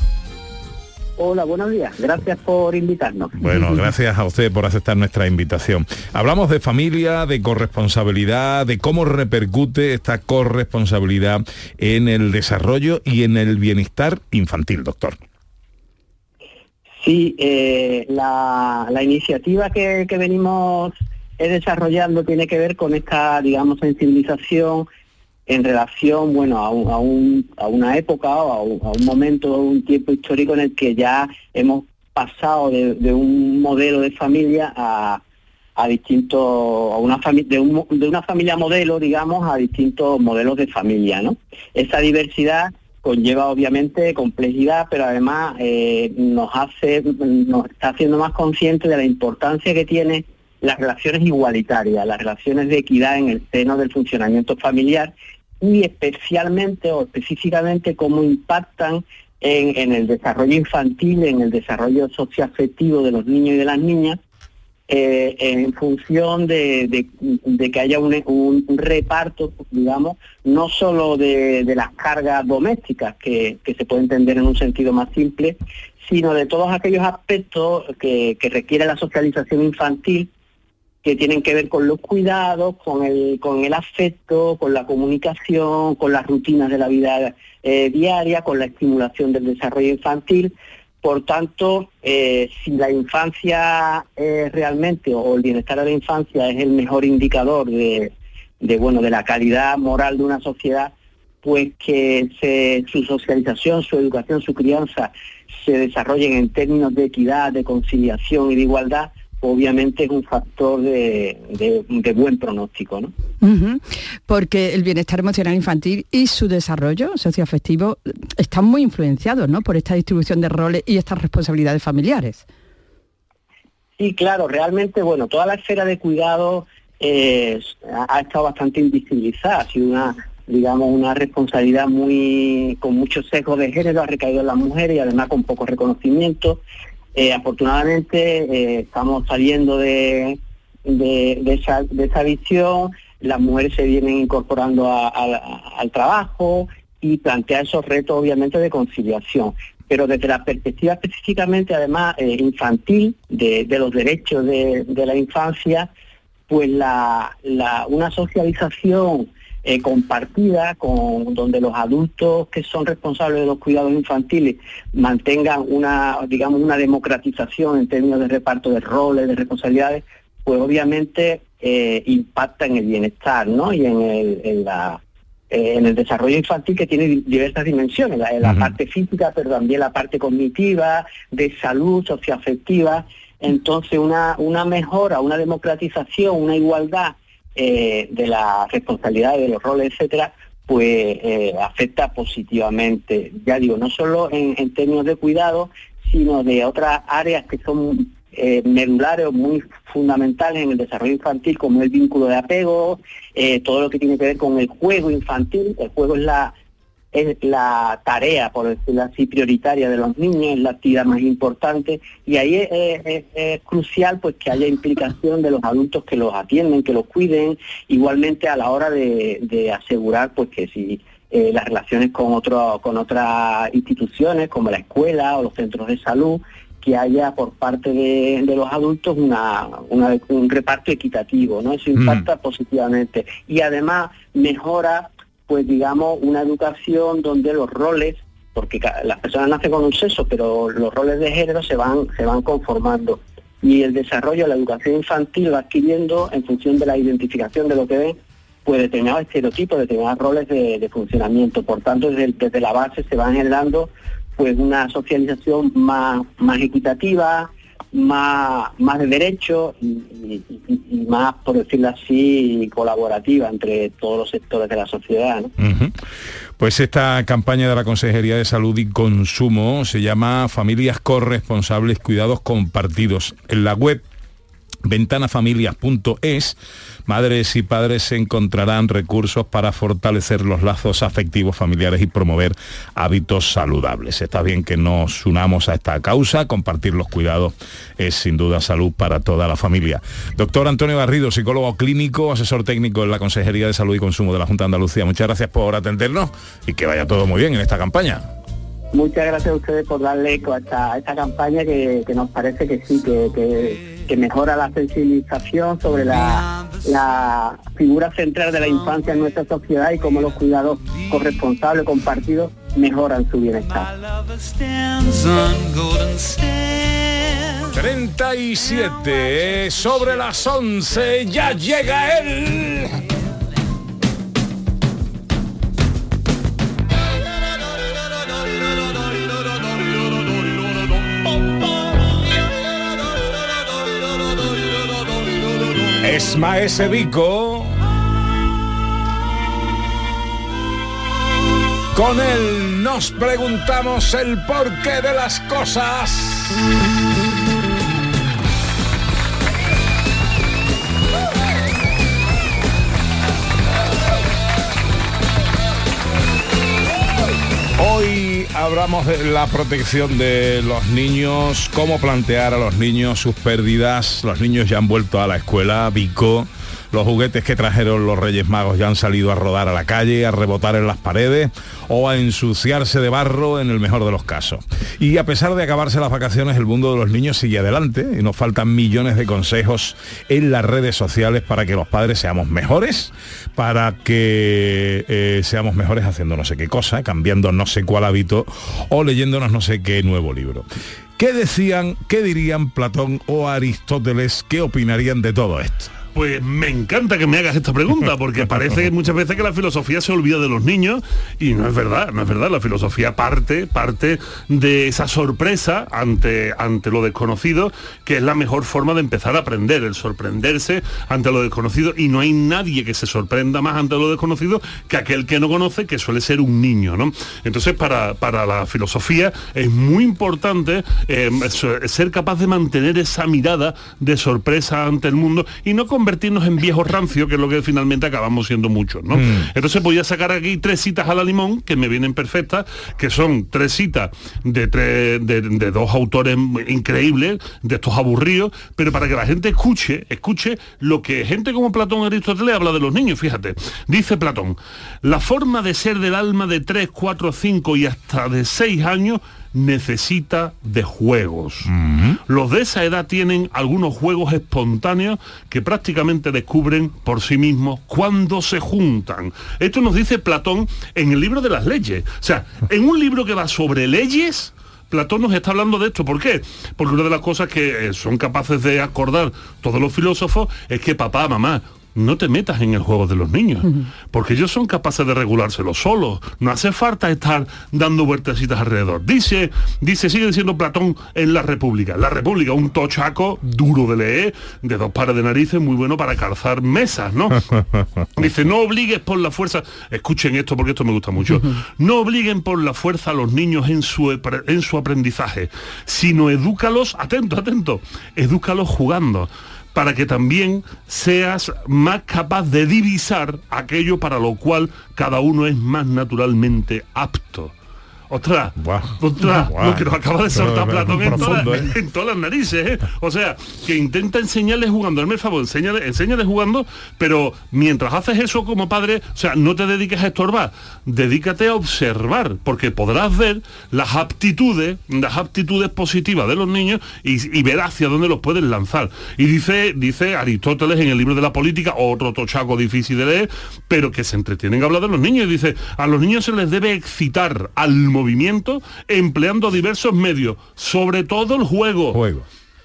Hola, buenos días. Gracias por invitarnos. Bueno, *laughs* gracias a usted por aceptar nuestra invitación. Hablamos de familia, de corresponsabilidad, de cómo repercute esta corresponsabilidad en el desarrollo y en el bienestar infantil, doctor. Sí, eh, la, iniciativa que, que venimos eh, desarrollando tiene que ver con esta, digamos, sensibilización en relación, bueno, a, un- a un- a una época o a un, a un momento, un tiempo histórico en el que ya hemos pasado de, un modelo de familia a, a distintos, a una de, de una familia modelo, digamos, a distintos modelos de familia, ¿no? Esa diversidad conlleva obviamente complejidad, pero además eh, nos hace, nos está haciendo más conscientes de la importancia que tiene las relaciones igualitarias, las relaciones de equidad en el seno del funcionamiento familiar y especialmente o específicamente cómo impactan en, en el desarrollo infantil, en el desarrollo socioafectivo de los niños y de las niñas, eh, en función de, que haya un, reparto, digamos, no solo de, las cargas domésticas, que, que se puede entender en un sentido más simple, sino de todos aquellos aspectos que, que requiere la socialización infantil que tienen que ver con los cuidados, con el, con el afecto, con la comunicación, con las rutinas de la vida eh, diaria, con la estimulación del desarrollo infantil. Por tanto, eh, si la infancia eh, realmente o el bienestar de la infancia es el mejor indicador de, bueno de la calidad moral de una sociedad, pues que su socialización, su educación, su crianza se desarrollen en términos de equidad, de conciliación y de igualdad, obviamente es un factor de, de- de buen pronóstico, ¿no? Porque el bienestar emocional infantil y su desarrollo socioafectivo están muy influenciados ¿no? por esta distribución de roles y estas responsabilidades familiares. Sí, claro, realmente, bueno, toda la esfera de cuidado eh, ha, ha estado bastante invisibilizada, ha sido una, digamos, una responsabilidad muy, con muchos sesgos de género, ha recaído en las mujeres y además con poco reconocimiento. Eh, afortunadamente eh, estamos saliendo de, de, esa, de esa visión, las mujeres se vienen incorporando al trabajo y plantea esos retos obviamente de conciliación. Pero desde la perspectiva específicamente además eh, infantil, de, los derechos de, la infancia, pues la- una socialización eh, compartida con donde los adultos que son responsables de los cuidados infantiles mantengan una digamos una democratización en términos de reparto de roles de responsabilidades pues obviamente eh, impacta en el bienestar ¿no? y en el, en la eh, en el desarrollo infantil que tiene di- diversas dimensiones, la, la parte física, pero también la parte cognitiva, de salud, socioafectiva. Entonces, una, una mejora, una democratización, una igualdad eh, de la responsabilidad de los roles, etcétera, pues eh, afecta positivamente, ya digo, no solo en, términos de cuidado, sino de otras áreas que son eh, medulares o muy fundamentales en el desarrollo infantil, como el vínculo de apego, eh, todo lo que tiene que ver con el juego infantil. El juego es la es la tarea, por decirlo así, prioritaria de los niños, es la actividad más importante y ahí es, es- es- es crucial pues que haya implicación de los adultos que los atienden, que los cuiden, igualmente a la hora de, de asegurar pues que si eh, las relaciones con otro, con otras instituciones como la escuela o los centros de salud, que haya por parte de, de los adultos una, una- un reparto equitativo, ¿no? Eso impacta positivamente y además mejora pues digamos, una educación donde los roles, porque las personas nacen con un sexo, pero los roles de género se van, se van conformando. Y el desarrollo de la educación infantil va adquiriendo, en función de la identificación de lo que ven, pues determinados estereotipos, determinados roles de, funcionamiento. Por tanto, desde, desde la base se van generando pues una socialización más, más equitativa, más, más de derecho y, más, por decirlo así, colaborativa entre todos los sectores de la sociedad. Pues esta campaña de la Consejería de Salud y Consumo se llama Familias Corresponsables Cuidados Compartidos. En la web ventanafamilias.es, madres y padres se encontrarán recursos para fortalecer los lazos afectivos familiares y promover hábitos saludables. Está bien que nos unamos a esta causa, compartir los cuidados es sin duda salud para toda la familia. Doctor Antonio Garrido, psicólogo clínico, asesor técnico en la Consejería de Salud y Consumo de la Junta de Andalucía. Muchas gracias por atendernos y que vaya todo muy bien en esta campaña. Muchas gracias a ustedes por darle eco a esta, campaña que, que nos parece que sí, que- que mejora la sensibilización sobre la, la figura central de la infancia en nuestra sociedad y cómo los cuidados corresponsables, compartidos, mejoran su bienestar. stands on golden sands. 37 sobre las 11 ya llega él. Es Maese Vico. Con él nos preguntamos el porqué de las cosas. Hoy hablamos de la protección de los niños, cómo plantear a los niños sus pérdidas. Los niños ya han vuelto a la escuela, Vico. Los juguetes que trajeron los Reyes Magos ya han salido a rodar a la calle, a rebotar en las paredes o a ensuciarse de barro en el mejor de los casos. Y a pesar de acabarse las vacaciones, el mundo de los niños sigue adelante y nos faltan millones de consejos en las redes sociales para que los padres seamos mejores, para que eh, seamos mejores haciendo no sé qué cosa, cambiando no sé cuál hábito o leyéndonos no sé qué nuevo libro. ¿Qué decían, qué dirían Platón o Aristóteles, qué opinarían de todo esto? Pues me encanta que me hagas esta pregunta, porque *laughs* parece muchas veces que la filosofía se olvida de los niños y no es verdad, no es verdad. La filosofía parte, parte de esa sorpresa ante, ante lo desconocido, que es la mejor forma de empezar a aprender, el sorprenderse ante lo desconocido. Y no hay nadie que se sorprenda más ante lo desconocido que aquel que no conoce, que suele ser un niño, ¿no? Entonces, para, para la filosofía es muy importante eh, ser capaz de mantener esa mirada de sorpresa ante el mundo y no convertirnos en viejos rancios, que es lo que finalmente acabamos siendo muchos, ¿no? Mm. Entonces voy a sacar aquí tres citas a la limón, que me vienen perfectas, que son tres citas de, tres, de, de dos autores increíbles, de estos aburridos, pero para que la gente escuche, escuche lo que gente como Platón Aristóteles habla de los niños, fíjate. Dice Platón, la forma de ser del alma de 3, 4, 5 y hasta de 6 años necesita de juegos. Los de esa edad tienen algunos juegos espontáneos que prácticamente descubren por sí mismos cuando se juntan. Esto nos dice Platón en el libro de las leyes. O sea, en un libro que va sobre leyes, Platón nos está hablando de esto. ¿Por qué? Porque una de las cosas que eh, son capaces de acordar todos los filósofos es que papá, mamá, no te metas en el juego de los niños, porque ellos son capaces de regulárselo solos. No hace falta estar dando vueltecitas alrededor. Dice, dice, sigue diciendo Platón en la República. La República, un tochaco duro de leer, de dos pares de narices, muy bueno para calzar mesas, ¿no? *laughs* Dice, no obligues por la fuerza, escuchen esto porque esto me gusta mucho, no obliguen por la fuerza a los niños en su, en su aprendizaje, sino edúcalos, atento, atento, edúcalos jugando para que también seas más capaz de divisar aquello para lo cual cada uno es más naturalmente apto. Ostras, ostras, Buah. lo que nos acaba de soltar Platón en, profundo, todas- ¿eh? *laughs* en todas las narices, ¿eh? O sea, que intenta enseñarles jugando, hazme el favor, enséñale, enséñale jugando, pero mientras haces eso como padre, o sea, no te dediques a estorbar, dedícate a observar, porque podrás ver las aptitudes, las aptitudes positivas de los niños y, y ver hacia dónde los puedes lanzar. Y dice, dice Aristóteles en el libro de la política, otro tochaco difícil de leer, pero que se entretienen a hablar de los niños. Y dice, a los niños se les debe excitar al movimiento empleando diversos medios, sobre todo el juego.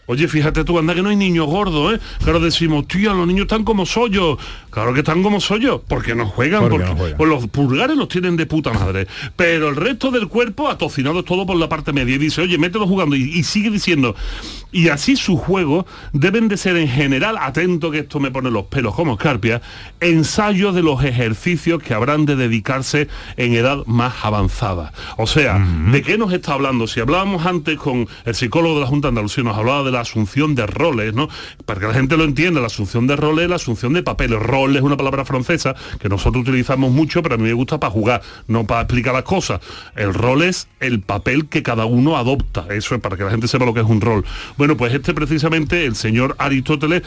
Oye, fíjate tú, anda que no hay niños gordos, ¿eh? Claro, decimos, tío, los niños están como sollos. Claro que están como sollos, porque no juegan, Porque porque, no juegan. pues los pulgares los tienen de puta madre. Pero el resto del cuerpo atocinado todo por la parte media. Y dice, oye, mételo jugando. Y, y sigue diciendo, y así sus juegos deben de ser en general, atento que esto me pone los pelos como escarpia, ensayos de los ejercicios que habrán de dedicarse en edad más avanzada. O sea, ¿de qué nos está hablando? Si hablábamos antes con el psicólogo de la Junta de Andalucía, nos hablaba de la asunción de roles, ¿no? Para que la gente lo entienda, la asunción de roles es la asunción de papeles. Rol es una palabra francesa que nosotros utilizamos mucho, pero a mí me gusta para jugar, no para explicar las cosas. El rol es el papel que cada uno adopta. Eso es para que la gente sepa lo que es un rol. Bueno, pues este precisamente, el señor Aristóteles,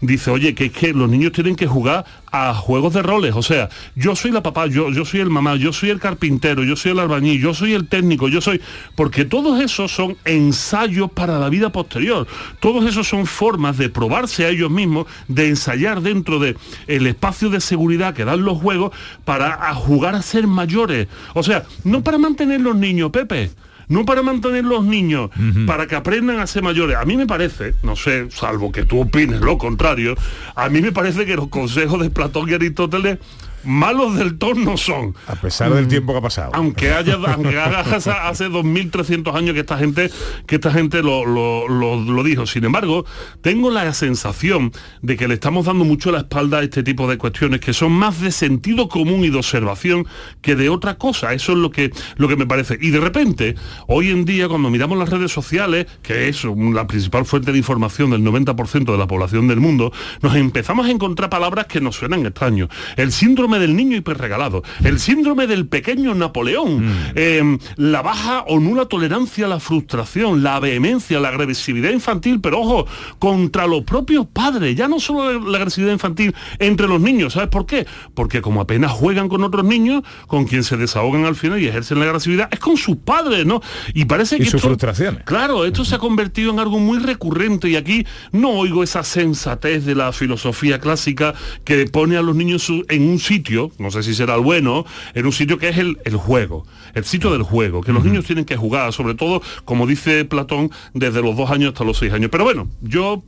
dice, oye, que es que los niños tienen que jugar a juegos de roles. O sea, yo soy la papá, yo, yo soy el mamá, yo soy el carpintero, yo soy el albañil, yo soy el técnico, yo soy... Porque todos esos son ensayos para la vida posterior. Todos esos son formas de probarse a ellos mismos, de ensayar dentro de el espacio de seguridad que dan los juegos para jugar a ser mayores. O sea, no para mantener los niños, Pepe no para mantener los niños, para que aprendan a ser mayores. A mí me parece, no sé, salvo que tú opines lo contrario, a mí me parece que los consejos de Platón y Aristóteles malos del todo no son. A pesar del tiempo que ha pasado. Aunque haya, aunque haga hace, hace 2.300 años que esta gente, que esta gente lo, lo- lo- lo dijo. Sin embargo, tengo la sensación de que le estamos dando mucho la espalda a este tipo de cuestiones que son más de sentido común y de observación que de otra cosa. Eso es lo que, lo que me parece. Y de repente, hoy en día, cuando miramos las redes sociales, que es la principal fuente de información del 90% de la población del mundo, nos empezamos a encontrar palabras que nos suenan extraños. El síndrome del niño hiperregalado, el síndrome del pequeño Napoleón, eh, la baja o nula tolerancia a la frustración, la vehemencia, la agresividad infantil, pero ojo, contra los propios padres, ya no solo la agresividad infantil entre los niños, ¿sabes por qué? Porque como apenas juegan con otros niños, con quien se desahogan al final y ejercen la agresividad, es con sus padres, ¿no? Y parece Y que sus esto- frustraciones. Claro, esto se ha convertido en algo muy recurrente y aquí no oigo esa sensatez de la filosofía clásica que pone a los niños en un sitio, no sé si será el bueno, en un sitio que es el, el juego, el sitio del juego, que los niños tienen que jugar, sobre todo, como dice Platón, desde los dos años hasta los seis años. Pero bueno, yo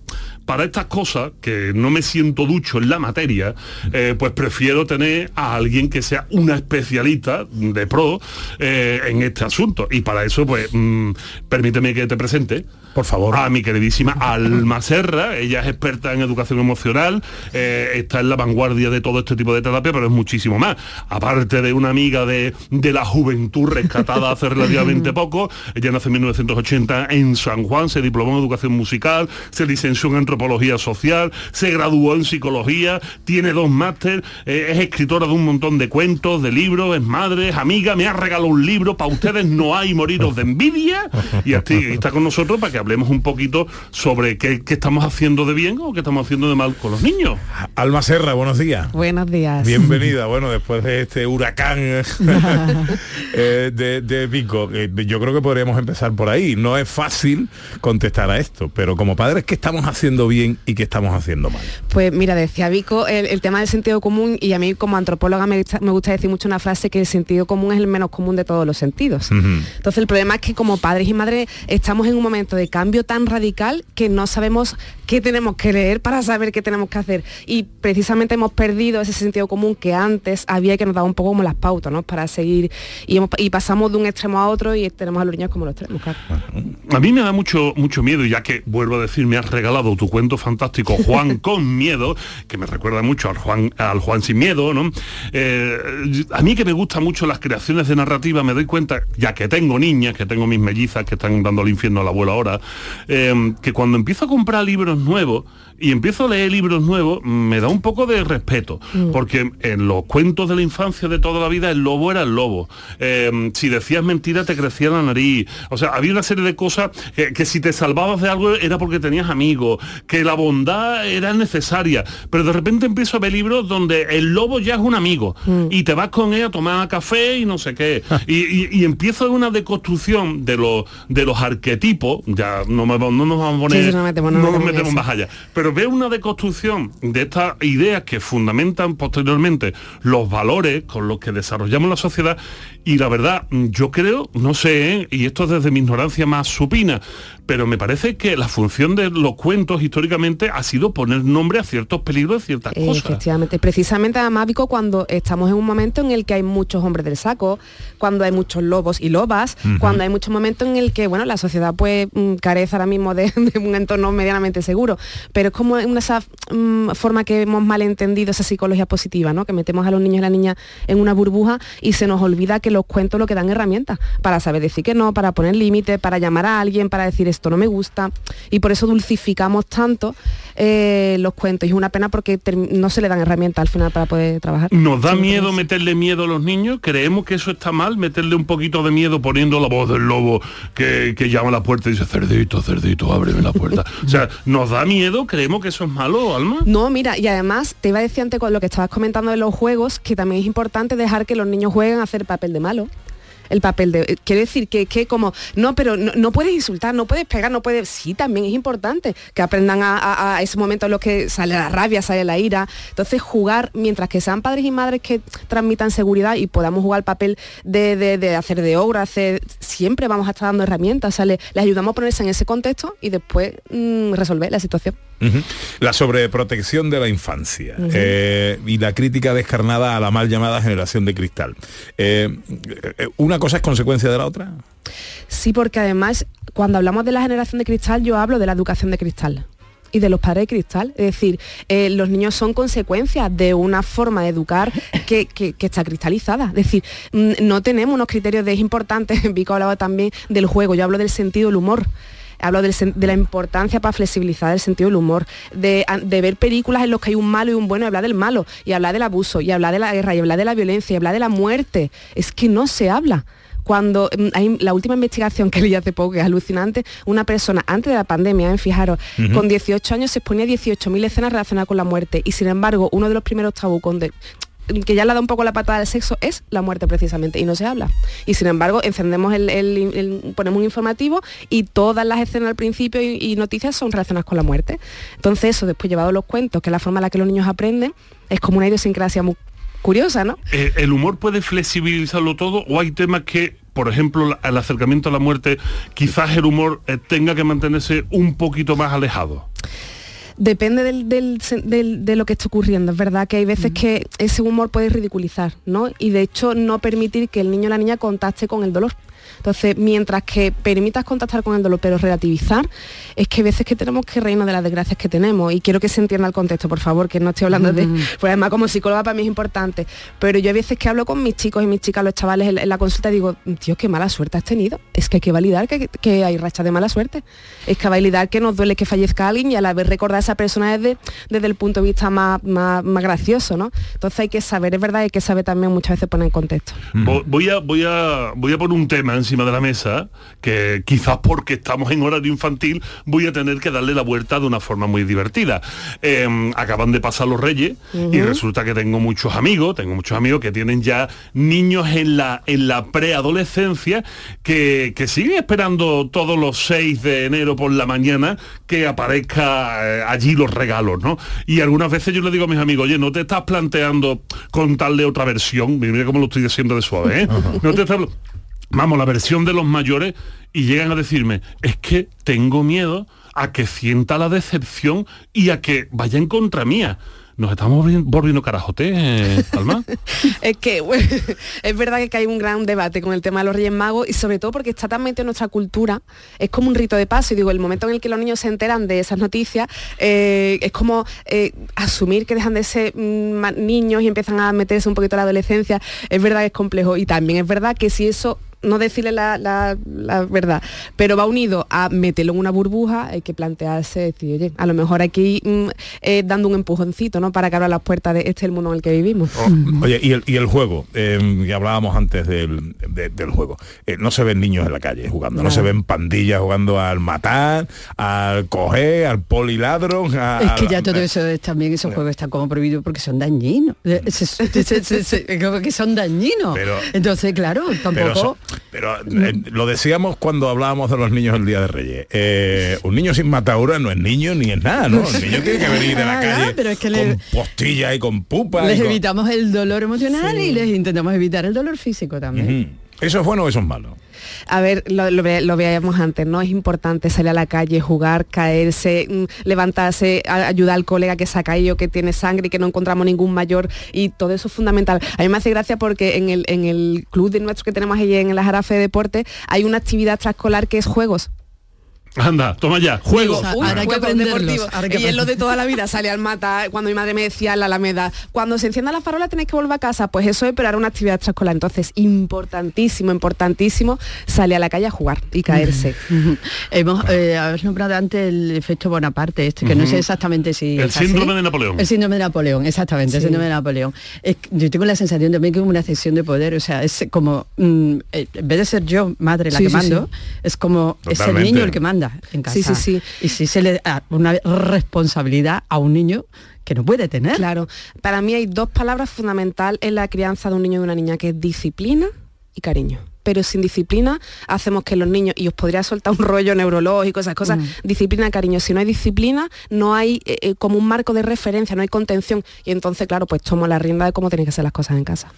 para estas cosas, que no me siento ducho en la materia, eh, pues prefiero tener a alguien que sea una especialista de pro eh, en este asunto. Y para eso, pues, mm, permíteme que te presente. Por favor. A mi queridísima Alma Serra. Ella es experta en educación emocional, eh, está en la vanguardia de todo este tipo de terapia, pero es muchísimo más. Aparte de una amiga de, de la juventud rescatada hace *laughs* relativamente poco, ella nace en 1980 en San Juan, se diplomó en educación musical, se licenció en antropología social, se graduó en psicología, tiene dos máster, eh, es escritora de un montón de cuentos, de libros, es madre, es amiga, me ha regalado un libro, para ustedes no hay moriros de envidia, y está con nosotros para que hablemos un poquito sobre qué, qué estamos haciendo de bien o qué estamos haciendo de mal con los niños. Alma Serra, buenos días. Buenos días. Bienvenida, bueno, después de este huracán *laughs* eh, de, de Vico, eh, yo creo que podríamos empezar por ahí. No es fácil contestar a esto, pero como padres, ¿qué estamos haciendo bien y qué estamos haciendo mal? Pues mira, decía Vico, el, el tema del sentido común y a mí como antropóloga me gusta, me gusta decir mucho una frase que el sentido común es el menos común de todos los sentidos. Entonces el problema es que como padres y madres estamos en un momento de cambio tan radical que no sabemos qué tenemos que leer para saber qué tenemos que hacer. Y precisamente hemos perdido ese sentido común que antes había y que nos daba un poco como las pautas, ¿no? Para seguir y, hemos- y pasamos de un extremo a otro y tenemos a los niños como los extremos, claro. A mí me da mucho, mucho miedo, ya que vuelvo a decir, me has regalado tu cuento fantástico, *laughs* Juan con miedo, que me recuerda mucho al Juan, al Juan sin miedo, ¿no? Eh, a mí que me gustan mucho las creaciones de narrativa, me doy cuenta, ya que tengo niñas, que tengo mis mellizas que están dando al infierno al abuelo ahora, eh, que cuando empiezo a comprar libros nuevos y empiezo a leer libros nuevos, me da un poco de respeto, porque en los cuentos de la infancia de toda la vida el lobo era el lobo. Eh, si decías mentira te crecía la nariz. O sea, había una serie de cosas que, que si te salvabas de algo era porque tenías amigos, que la bondad era necesaria. Pero de repente empiezo a ver libros donde el lobo ya es un amigo y te vas con él a tomar café y no sé qué. *laughs* y, y, y empieza una deconstrucción de los de los arquetipos, ya no, me- no nos vamos a poner, Sí, sí, no metemos- no no nos metemos más allá. Pero veo una deconstrucción de estas ideas que fundamentan posteriormente los valores con los que desarrollamos la sociedad y la verdad, yo creo, no sé, ¿eh? y esto es desde mi ignorancia más supina, pero me parece que la función de los cuentos históricamente ha sido poner nombre a ciertos peligros de ciertas cosas. Efectivamente, precisamente además Vico, cuando estamos en un momento en el que hay muchos hombres del saco, cuando hay muchos lobos y lobas, cuando hay muchos momentos en el que bueno la sociedad pues mm, carece ahora mismo de, *laughs* de un entorno medianamente seguro, pero es como una esa mm, forma que hemos malentendido esa psicología positiva, ¿no? Que metemos a los niños y las niñas en una burbuja y se nos olvida que los cuentos lo que dan herramientas para saber decir que no, para poner límites, para llamar a alguien, para decir esto no me gusta y por eso dulcificamos tanto eh, los cuentos y es una pena porque no se le dan herramientas al final para poder trabajar. ¿Nos da Sí, miedo meterle miedo a los niños? ¿Creemos que eso está mal? ¿Meterle un poquito de miedo poniendo la voz del lobo que, que llama a la puerta y dice, cerdito, cerdito, ábreme la puerta? *laughs* o sea, ¿nos da miedo? ¿Creemos que eso es malo, Alma? No, mira, y además te iba a decir antes con lo que estabas comentando de los juegos, que también es importante dejar que los niños jueguen a hacer papel de malo. El papel de. Quiero decir que, que como. No, pero no, no puedes insultar, no puedes pegar, no puedes. Sí, también es importante que aprendan a, a- a ese momento en los que sale la rabia, sale la ira. Entonces, jugar, mientras que sean padres y madres que transmitan seguridad y podamos jugar el papel de, de- de hacer de obra, hacer. Siempre vamos a estar dando herramientas, o sea, le- les ayudamos a ponerse en ese contexto y después mm, resolver la situación. La sobreprotección de la infancia eh, y la crítica descarnada a la mal llamada generación de cristal. Eh, eh, ¿Una cosa es consecuencia de la otra? Sí, porque además, cuando hablamos de la generación de cristal, yo hablo de la educación de cristal y de los padres de cristal. Es decir, eh, los niños son consecuencias de una forma de educar que, que- que está cristalizada. Es decir, mm, no tenemos unos criterios de es importante, *laughs* Vico hablaba también del juego, yo hablo del sentido del humor. Hablo del de la importancia para flexibilizar el sentido del humor, de, ver películas en las que hay un malo y un bueno y hablar del malo, y hablar del abuso, y hablar de la guerra, y hablar de la violencia, y hablar de la muerte. Es que no se habla cuando mm, hay la última investigación que leí hace poco, que es alucinante, una persona antes de la pandemia, ¿eh? fijaros, con 18 años se exponía a 18.000 escenas relacionadas con la muerte y sin embargo uno de los primeros tabú con de- que ya le da un poco la patada del sexo es la muerte precisamente y no se habla y sin embargo encendemos el, ponemos un informativo y todas las escenas al principio y, noticias son relacionadas con la muerte entonces eso después llevado los cuentos que es la forma en la que los niños aprenden es como una idiosincrasia muy curiosa ¿no? Eh, ¿El humor puede flexibilizarlo todo o hay temas que, por ejemplo, el acercamiento a la muerte, quizás el humor eh, tenga que mantenerse un poquito más alejado? Depende del, del sen- del- de lo que esté ocurriendo. Es verdad que hay veces que ese humor puede ridiculizar, ¿no? Y de hecho no permitir que el niño o la niña contacte con el dolor. Entonces, mientras que permitas contactar con el dolor, pero relativizar, es que hay veces que tenemos que reírnos de las desgracias que tenemos. Y quiero que se entienda el contexto, por favor, que no estoy hablando de... Pues además, como psicóloga para mí es importante. Pero yo hay veces que hablo con mis chicos y mis chicas, los chavales en, en la consulta, digo, tío, qué mala suerte has tenido. Es que hay que validar que, que hay rachas de mala suerte. Es que validar que nos duele que fallezca alguien y a la vez recordar a esa persona desde, desde el punto de vista más, más, más gracioso, ¿no? Entonces hay que saber, es verdad, hay que saber también muchas veces poner en contexto. Vo- Voy a, voy, a, voy a poner un tema encima de la mesa que quizás porque estamos en horario infantil voy a tener que darle la vuelta de una forma muy divertida. Eh, acaban de pasar los reyes y resulta que tengo muchos amigos, tengo muchos amigos que tienen ya niños en la, en la preadolescencia que, que siguen esperando todos los 6 de enero por la mañana que aparezca eh, allí los regalos, ¿no? Y algunas veces yo le digo a mis amigos, oye, no te estás planteando contarle otra versión, mira cómo lo estoy diciendo de suave, ¿eh? No te estás vamos, la versión de los mayores y llegan a decirme, es que tengo miedo a que sienta la decepción y a que vaya en contra mía. Nos estamos volvi- volviendo carajote, eh, Alma. *laughs* Es que bueno, *laughs* es verdad que hay un gran debate con el tema de los Reyes Magos y sobre todo porque está tan metido en nuestra cultura, es como un rito de paso y digo, el momento en el que los niños se enteran de esas noticias, eh, es como eh, asumir que dejan de ser mm, niños y empiezan a meterse un poquito a la adolescencia, es verdad que es complejo y también es verdad que si eso no decirle la, la- la verdad, pero va unido a meterlo en una burbuja, hay que plantearse, decir, oye, a lo mejor hay que ir mm, eh, dando un empujoncito, ¿no? Para que abra las puertas de este es el mundo en el que vivimos. Oye, y el, y el juego, eh, que hablábamos antes del, de- del juego, Eh, no se ven niños en la calle jugando, no, se ven pandillas jugando al matar, al coger, al poliladron, a- Es que a- ya todo eso es, también esos juegos están como prohibidos porque son dañinos. *laughs* Eh, como que son dañinos. Pero- Entonces, claro, Pero, tampoco. so- pero, eh, lo decíamos cuando hablábamos de los niños el día de Reyes. Eh, un niño sin matadura no es niño ni es nada, ¿no? El niño tiene que venir de la calle pero es que con le- postilla y con pupa. les con- evitamos el dolor emocional y les intentamos evitar el dolor físico también. ¿Eso es bueno o eso es malo? A ver, lo, lo, ve- lo veíamos antes, ¿no? Es importante salir a la calle, jugar, caerse, mm, levantarse, ayudar al colega que se ha caído, que tiene sangre y que no encontramos ningún mayor y todo eso es fundamental. A mí me hace gracia porque en el, en el club de nuestro que tenemos allí en la Jarafe de Deporte hay una actividad extraescolar que es juegos. Anda, toma ya, juego. Uy, ahora hay que juegos aprenderlos, ahora hay que y es lo de toda la vida, sale al mata, cuando mi madre me decía en la Alameda, cuando se encienda la farola tenéis que volver a casa, pues eso es, pero ahora una actividad extraescolar. Entonces, importantísimo, importantísimo, salir a la calle a jugar y caerse. Hemos eh, habéis nombrado antes el efecto Bonaparte, este, que no sé exactamente si El es así. síndrome de Napoleón. El síndrome de Napoleón, exactamente, el Sí. síndrome de Napoleón. Es yo tengo la sensación también que es una cesión de poder, o sea, es como, mm, eh, en vez de ser yo, madre, la Sí, que sí, mando, sí. es como, es el niño el que manda en casa. Sí, sí, sí. Y si se le da una responsabilidad a un niño que no puede tener. Claro, para mí hay dos palabras fundamentales en la crianza de un niño y una niña, que es disciplina y cariño. Pero sin disciplina hacemos que los niños, y os podría soltar un rollo neurológico, esas cosas, disciplina, cariño. Si no hay disciplina, no hay eh, eh, como un marco de referencia, no hay contención. Y entonces, claro, pues tomo la rienda de cómo tienen que ser las cosas en casa.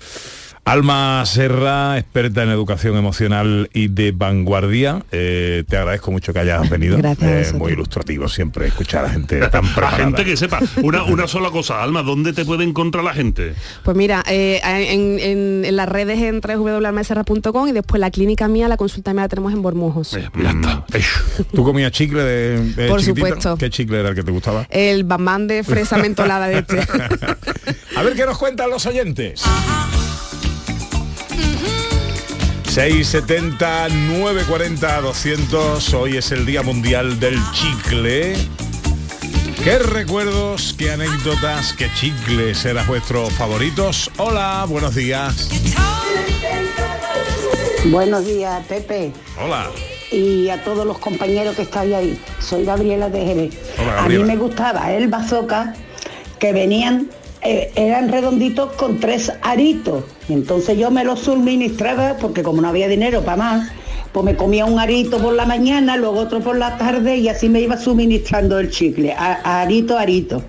Alma Serra, experta en educación emocional y de vanguardia, eh, te agradezco mucho que hayas *laughs* venido. Gracias a Eh, muy ilustrativo siempre escuchar a gente *laughs* tan La preparada. gente que sepa. Una, *laughs* una sola cosa, Alma, ¿dónde te puede encontrar la gente? Pues mira, eh, en, en- en las redes en www.almaserra.com y después la clínica mía, la consulta mía la tenemos en Bormujos. ¿Tú comías chicle de, de Por supuesto. ¿Qué chicle era el que te gustaba? El bambán de fresa mentolada de este. A ver qué nos cuentan los oyentes. 670 940 200 hoy es el Día Mundial del Chicle. ¿Qué recuerdos, qué anécdotas, qué chicles eran vuestros favoritos? Hola, buenos días. Buenos días, Pepe. Hola. Y a todos los compañeros que estáis ahí. Soy Gabriela de Jerez. Hola, a mí me gustaba el bazooka que venían, eh, eran redonditos con tres aritos. Entonces yo me los suministraba porque como no había dinero para más, pues me comía un arito por la mañana, luego otro por la tarde y así me iba suministrando el chicle, a- arito arito,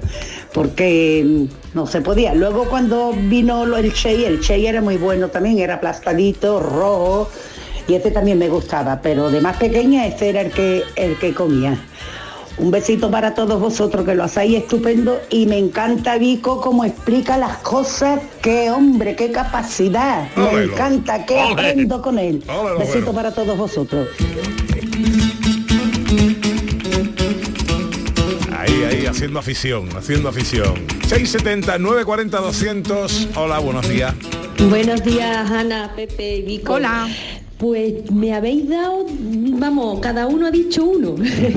porque mm, no se podía. Luego cuando vino el Chey, el Chey era muy bueno también, era aplastadito, rojo, y este también me gustaba, pero de más pequeña este era el que, el que comía. Un besito para todos vosotros que lo hacéis estupendo y me encanta Vico cómo explica las cosas, qué hombre, qué capacidad, me encanta, qué aprendo con él. Ólelo, Besito para todos vosotros. Ahí, ahí, haciendo afición, haciendo afición. 670 940 200 Hola, buenos días. Buenos días, Ana, Pepe y Vico. Hola. Pues me habéis dado, vamos, cada uno ha dicho uno.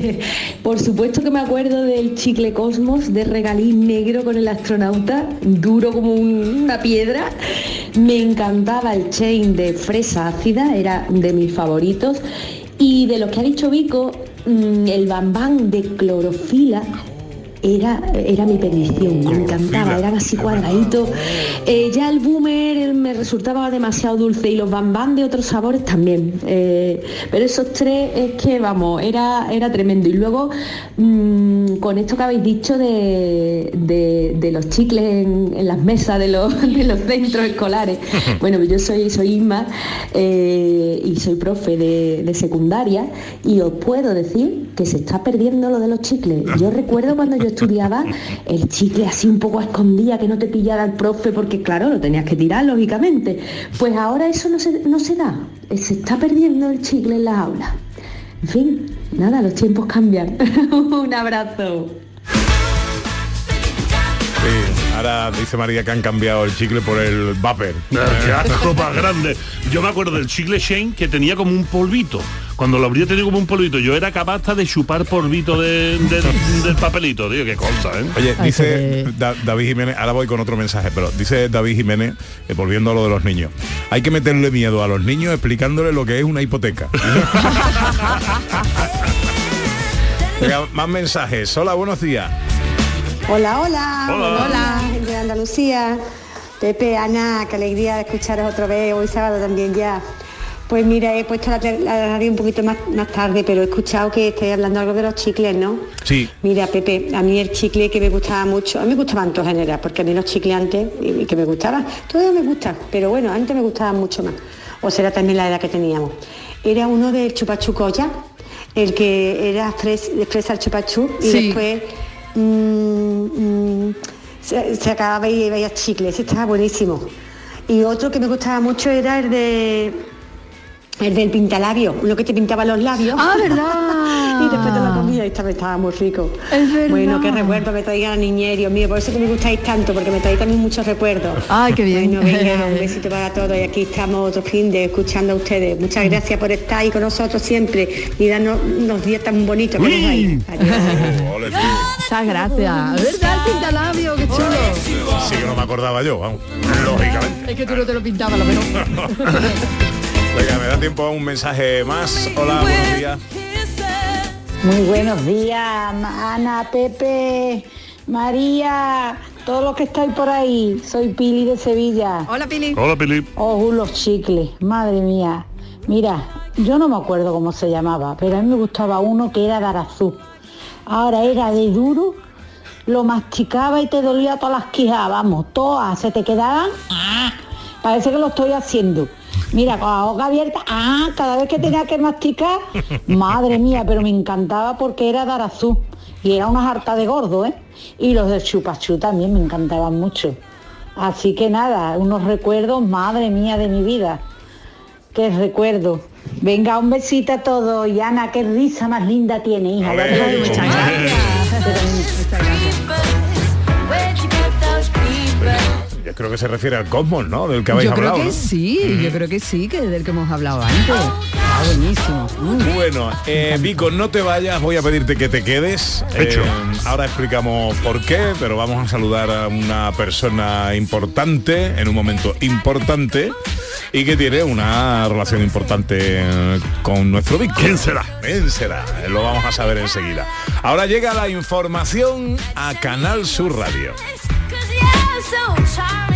*laughs* Por supuesto que me acuerdo del chicle Cosmos de regalín negro con el astronauta, duro como un- una piedra. Me encantaba el chain de fresa ácida, era de mis favoritos. Y de los que ha dicho Vico, mm, el bambán de clorofila era, era mi perdición, me encantaba, eran así cuadraditos. Eh, ya el boomer me resultaba demasiado dulce y los bambán de otros sabores también. Eh, pero esos tres es que, vamos, era, era tremendo. Y luego, mm, con esto que habéis dicho de, de- de los chicles en, en las mesas de los, de los centros escolares. *laughs* Bueno, yo soy, soy Isma eh, y soy profe de, de secundaria y os puedo decir que se está perdiendo lo de los chicles. Yo recuerdo cuando yo estudiaba el chicle así un poco a escondida, que no te pillara el profe, porque claro, lo tenías que tirar, lógicamente. Pues ahora eso no se, no se da. Eh, Se está perdiendo el chicle en las aulas. En fin, nada, los tiempos cambian. *laughs* Un abrazo. Sí, ahora dice María que han cambiado el chicle por el vapor. *laughs* Qué asco más grande. Yo me acuerdo del chicle Shane que tenía como un polvito. Cuando lo habría tenido como un polvito, yo era capaz hasta de chupar polvito de- de- del papelito, tío, qué cosa, ¿eh? Oye, dice Da- David Jiménez, ahora voy con otro mensaje, pero dice David Jiménez, eh, volviendo a lo de los niños, hay que meterle miedo a los niños explicándole lo que es una hipoteca. *laughs* Venga, más mensajes. Hola, buenos días. Hola, hola. Hola. Hola, gente de Andalucía. Pepe, Ana, qué alegría de escucharos otra vez, hoy sábado también ya. Pues mira, he puesto la, la radio un poquito más, más tarde, pero he escuchado que estáis hablando algo de los chicles, ¿no? Sí. Mira, Pepe, a mí el chicle que me gustaba mucho, a mí me gustaban todos en general, porque a mí los chicles antes, y, que me gustaban, todavía me gustan, pero bueno, antes me gustaban mucho más. O será también la edad que teníamos. Era uno del chupachucoya, el que era fres, de fresa al chupachú, y Sí. después mm, mm, se, se acababa y veía chicle, ese estaba buenísimo. Y otro que me gustaba mucho era el de el del pintalabio, uno que te pintaba los labios. Ah, ¿verdad? *laughs* y después te lo comía y estaba, estaba muy rico. Es verdad. Bueno, qué recuerdo me traigan a niñez, Dios mío, por eso que me gustáis tanto, porque me traéis también muchos recuerdos. Ay, qué bien. Bueno, venga, *laughs* un besito para todos y aquí estamos otro fin de escuchando a ustedes. Muchas gracias por estar ahí con nosotros siempre y darnos unos días tan bonitos que nos. Adiós. *laughs* Muchas gracias. ¿Verdad el pintalabio? Qué chulo. Sí que no me acordaba yo, vamos. Lógicamente. Es que tú no te lo pintabas, lo menos. Venga, me da tiempo a un mensaje más. Hola, buenos días. Muy buenos días, Ana, Pepe, María, todos los que estáis por ahí. Soy Pili de Sevilla. Hola, Pili. Hola, Pili. Oh, los chicles, madre mía. Mira, yo no me acuerdo cómo se llamaba, pero a mí me gustaba uno que era de arazú. Ahora era de duro, lo masticaba y te dolía todas las quijas, vamos, todas, se te quedaban ¡ah! Parece que lo estoy haciendo. Mira, con la boca abierta, ah, cada vez que tenía que masticar, *laughs* madre mía, pero me encantaba porque era Darazú y era una harta de gordo, ¿eh? Y los de Chupachú también me encantaban mucho. Así que nada, unos recuerdos, madre mía de mi vida. Qué recuerdo. Venga, un besito a todos. Y Ana, qué risa más linda tiene, hija. Yo creo que se refiere al cosmos, ¿no? Del que habéis Yo creo hablado. que ¿no? sí, yo creo que sí, que del que hemos hablado antes. Ah, buenísimo. Mm. Bueno, eh, Vico, no te vayas, voy a pedirte que te quedes. Hecho. Eh, ahora explicamos por qué, pero vamos a saludar a una persona importante, en un momento importante, y que tiene una relación importante eh, con nuestro Vico. ¿Quién será? ¿Quién será? Eh, Lo vamos a saber enseguida. Ahora llega la información a Canal Sur Radio. so charming.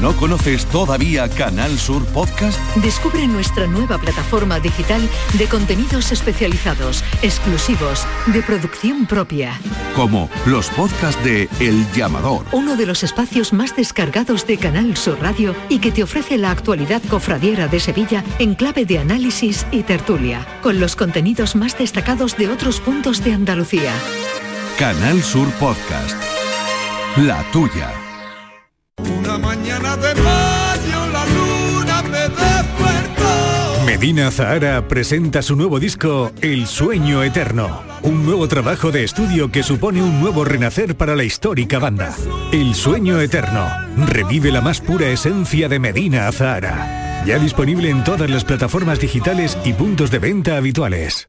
¿No conoces todavía Canal Sur Podcast? Descubre nuestra nueva plataforma digital de contenidos especializados, exclusivos, de producción propia. Como los podcasts de El Llamador, Uno de los espacios más descargados de Canal Sur Radio y que te ofrece la actualidad cofradiera de Sevilla en clave de análisis y tertulia, con los contenidos más destacados de otros puntos de Andalucía. Canal Sur Podcast. La tuya. Mañana de. Medina Zahara presenta su nuevo disco El Sueño Eterno, un nuevo trabajo de estudio que supone un nuevo renacer para la histórica banda. El Sueño Eterno revive la más pura esencia de Medina Zahara. Ya disponible en todas las plataformas digitales y puntos de venta habituales.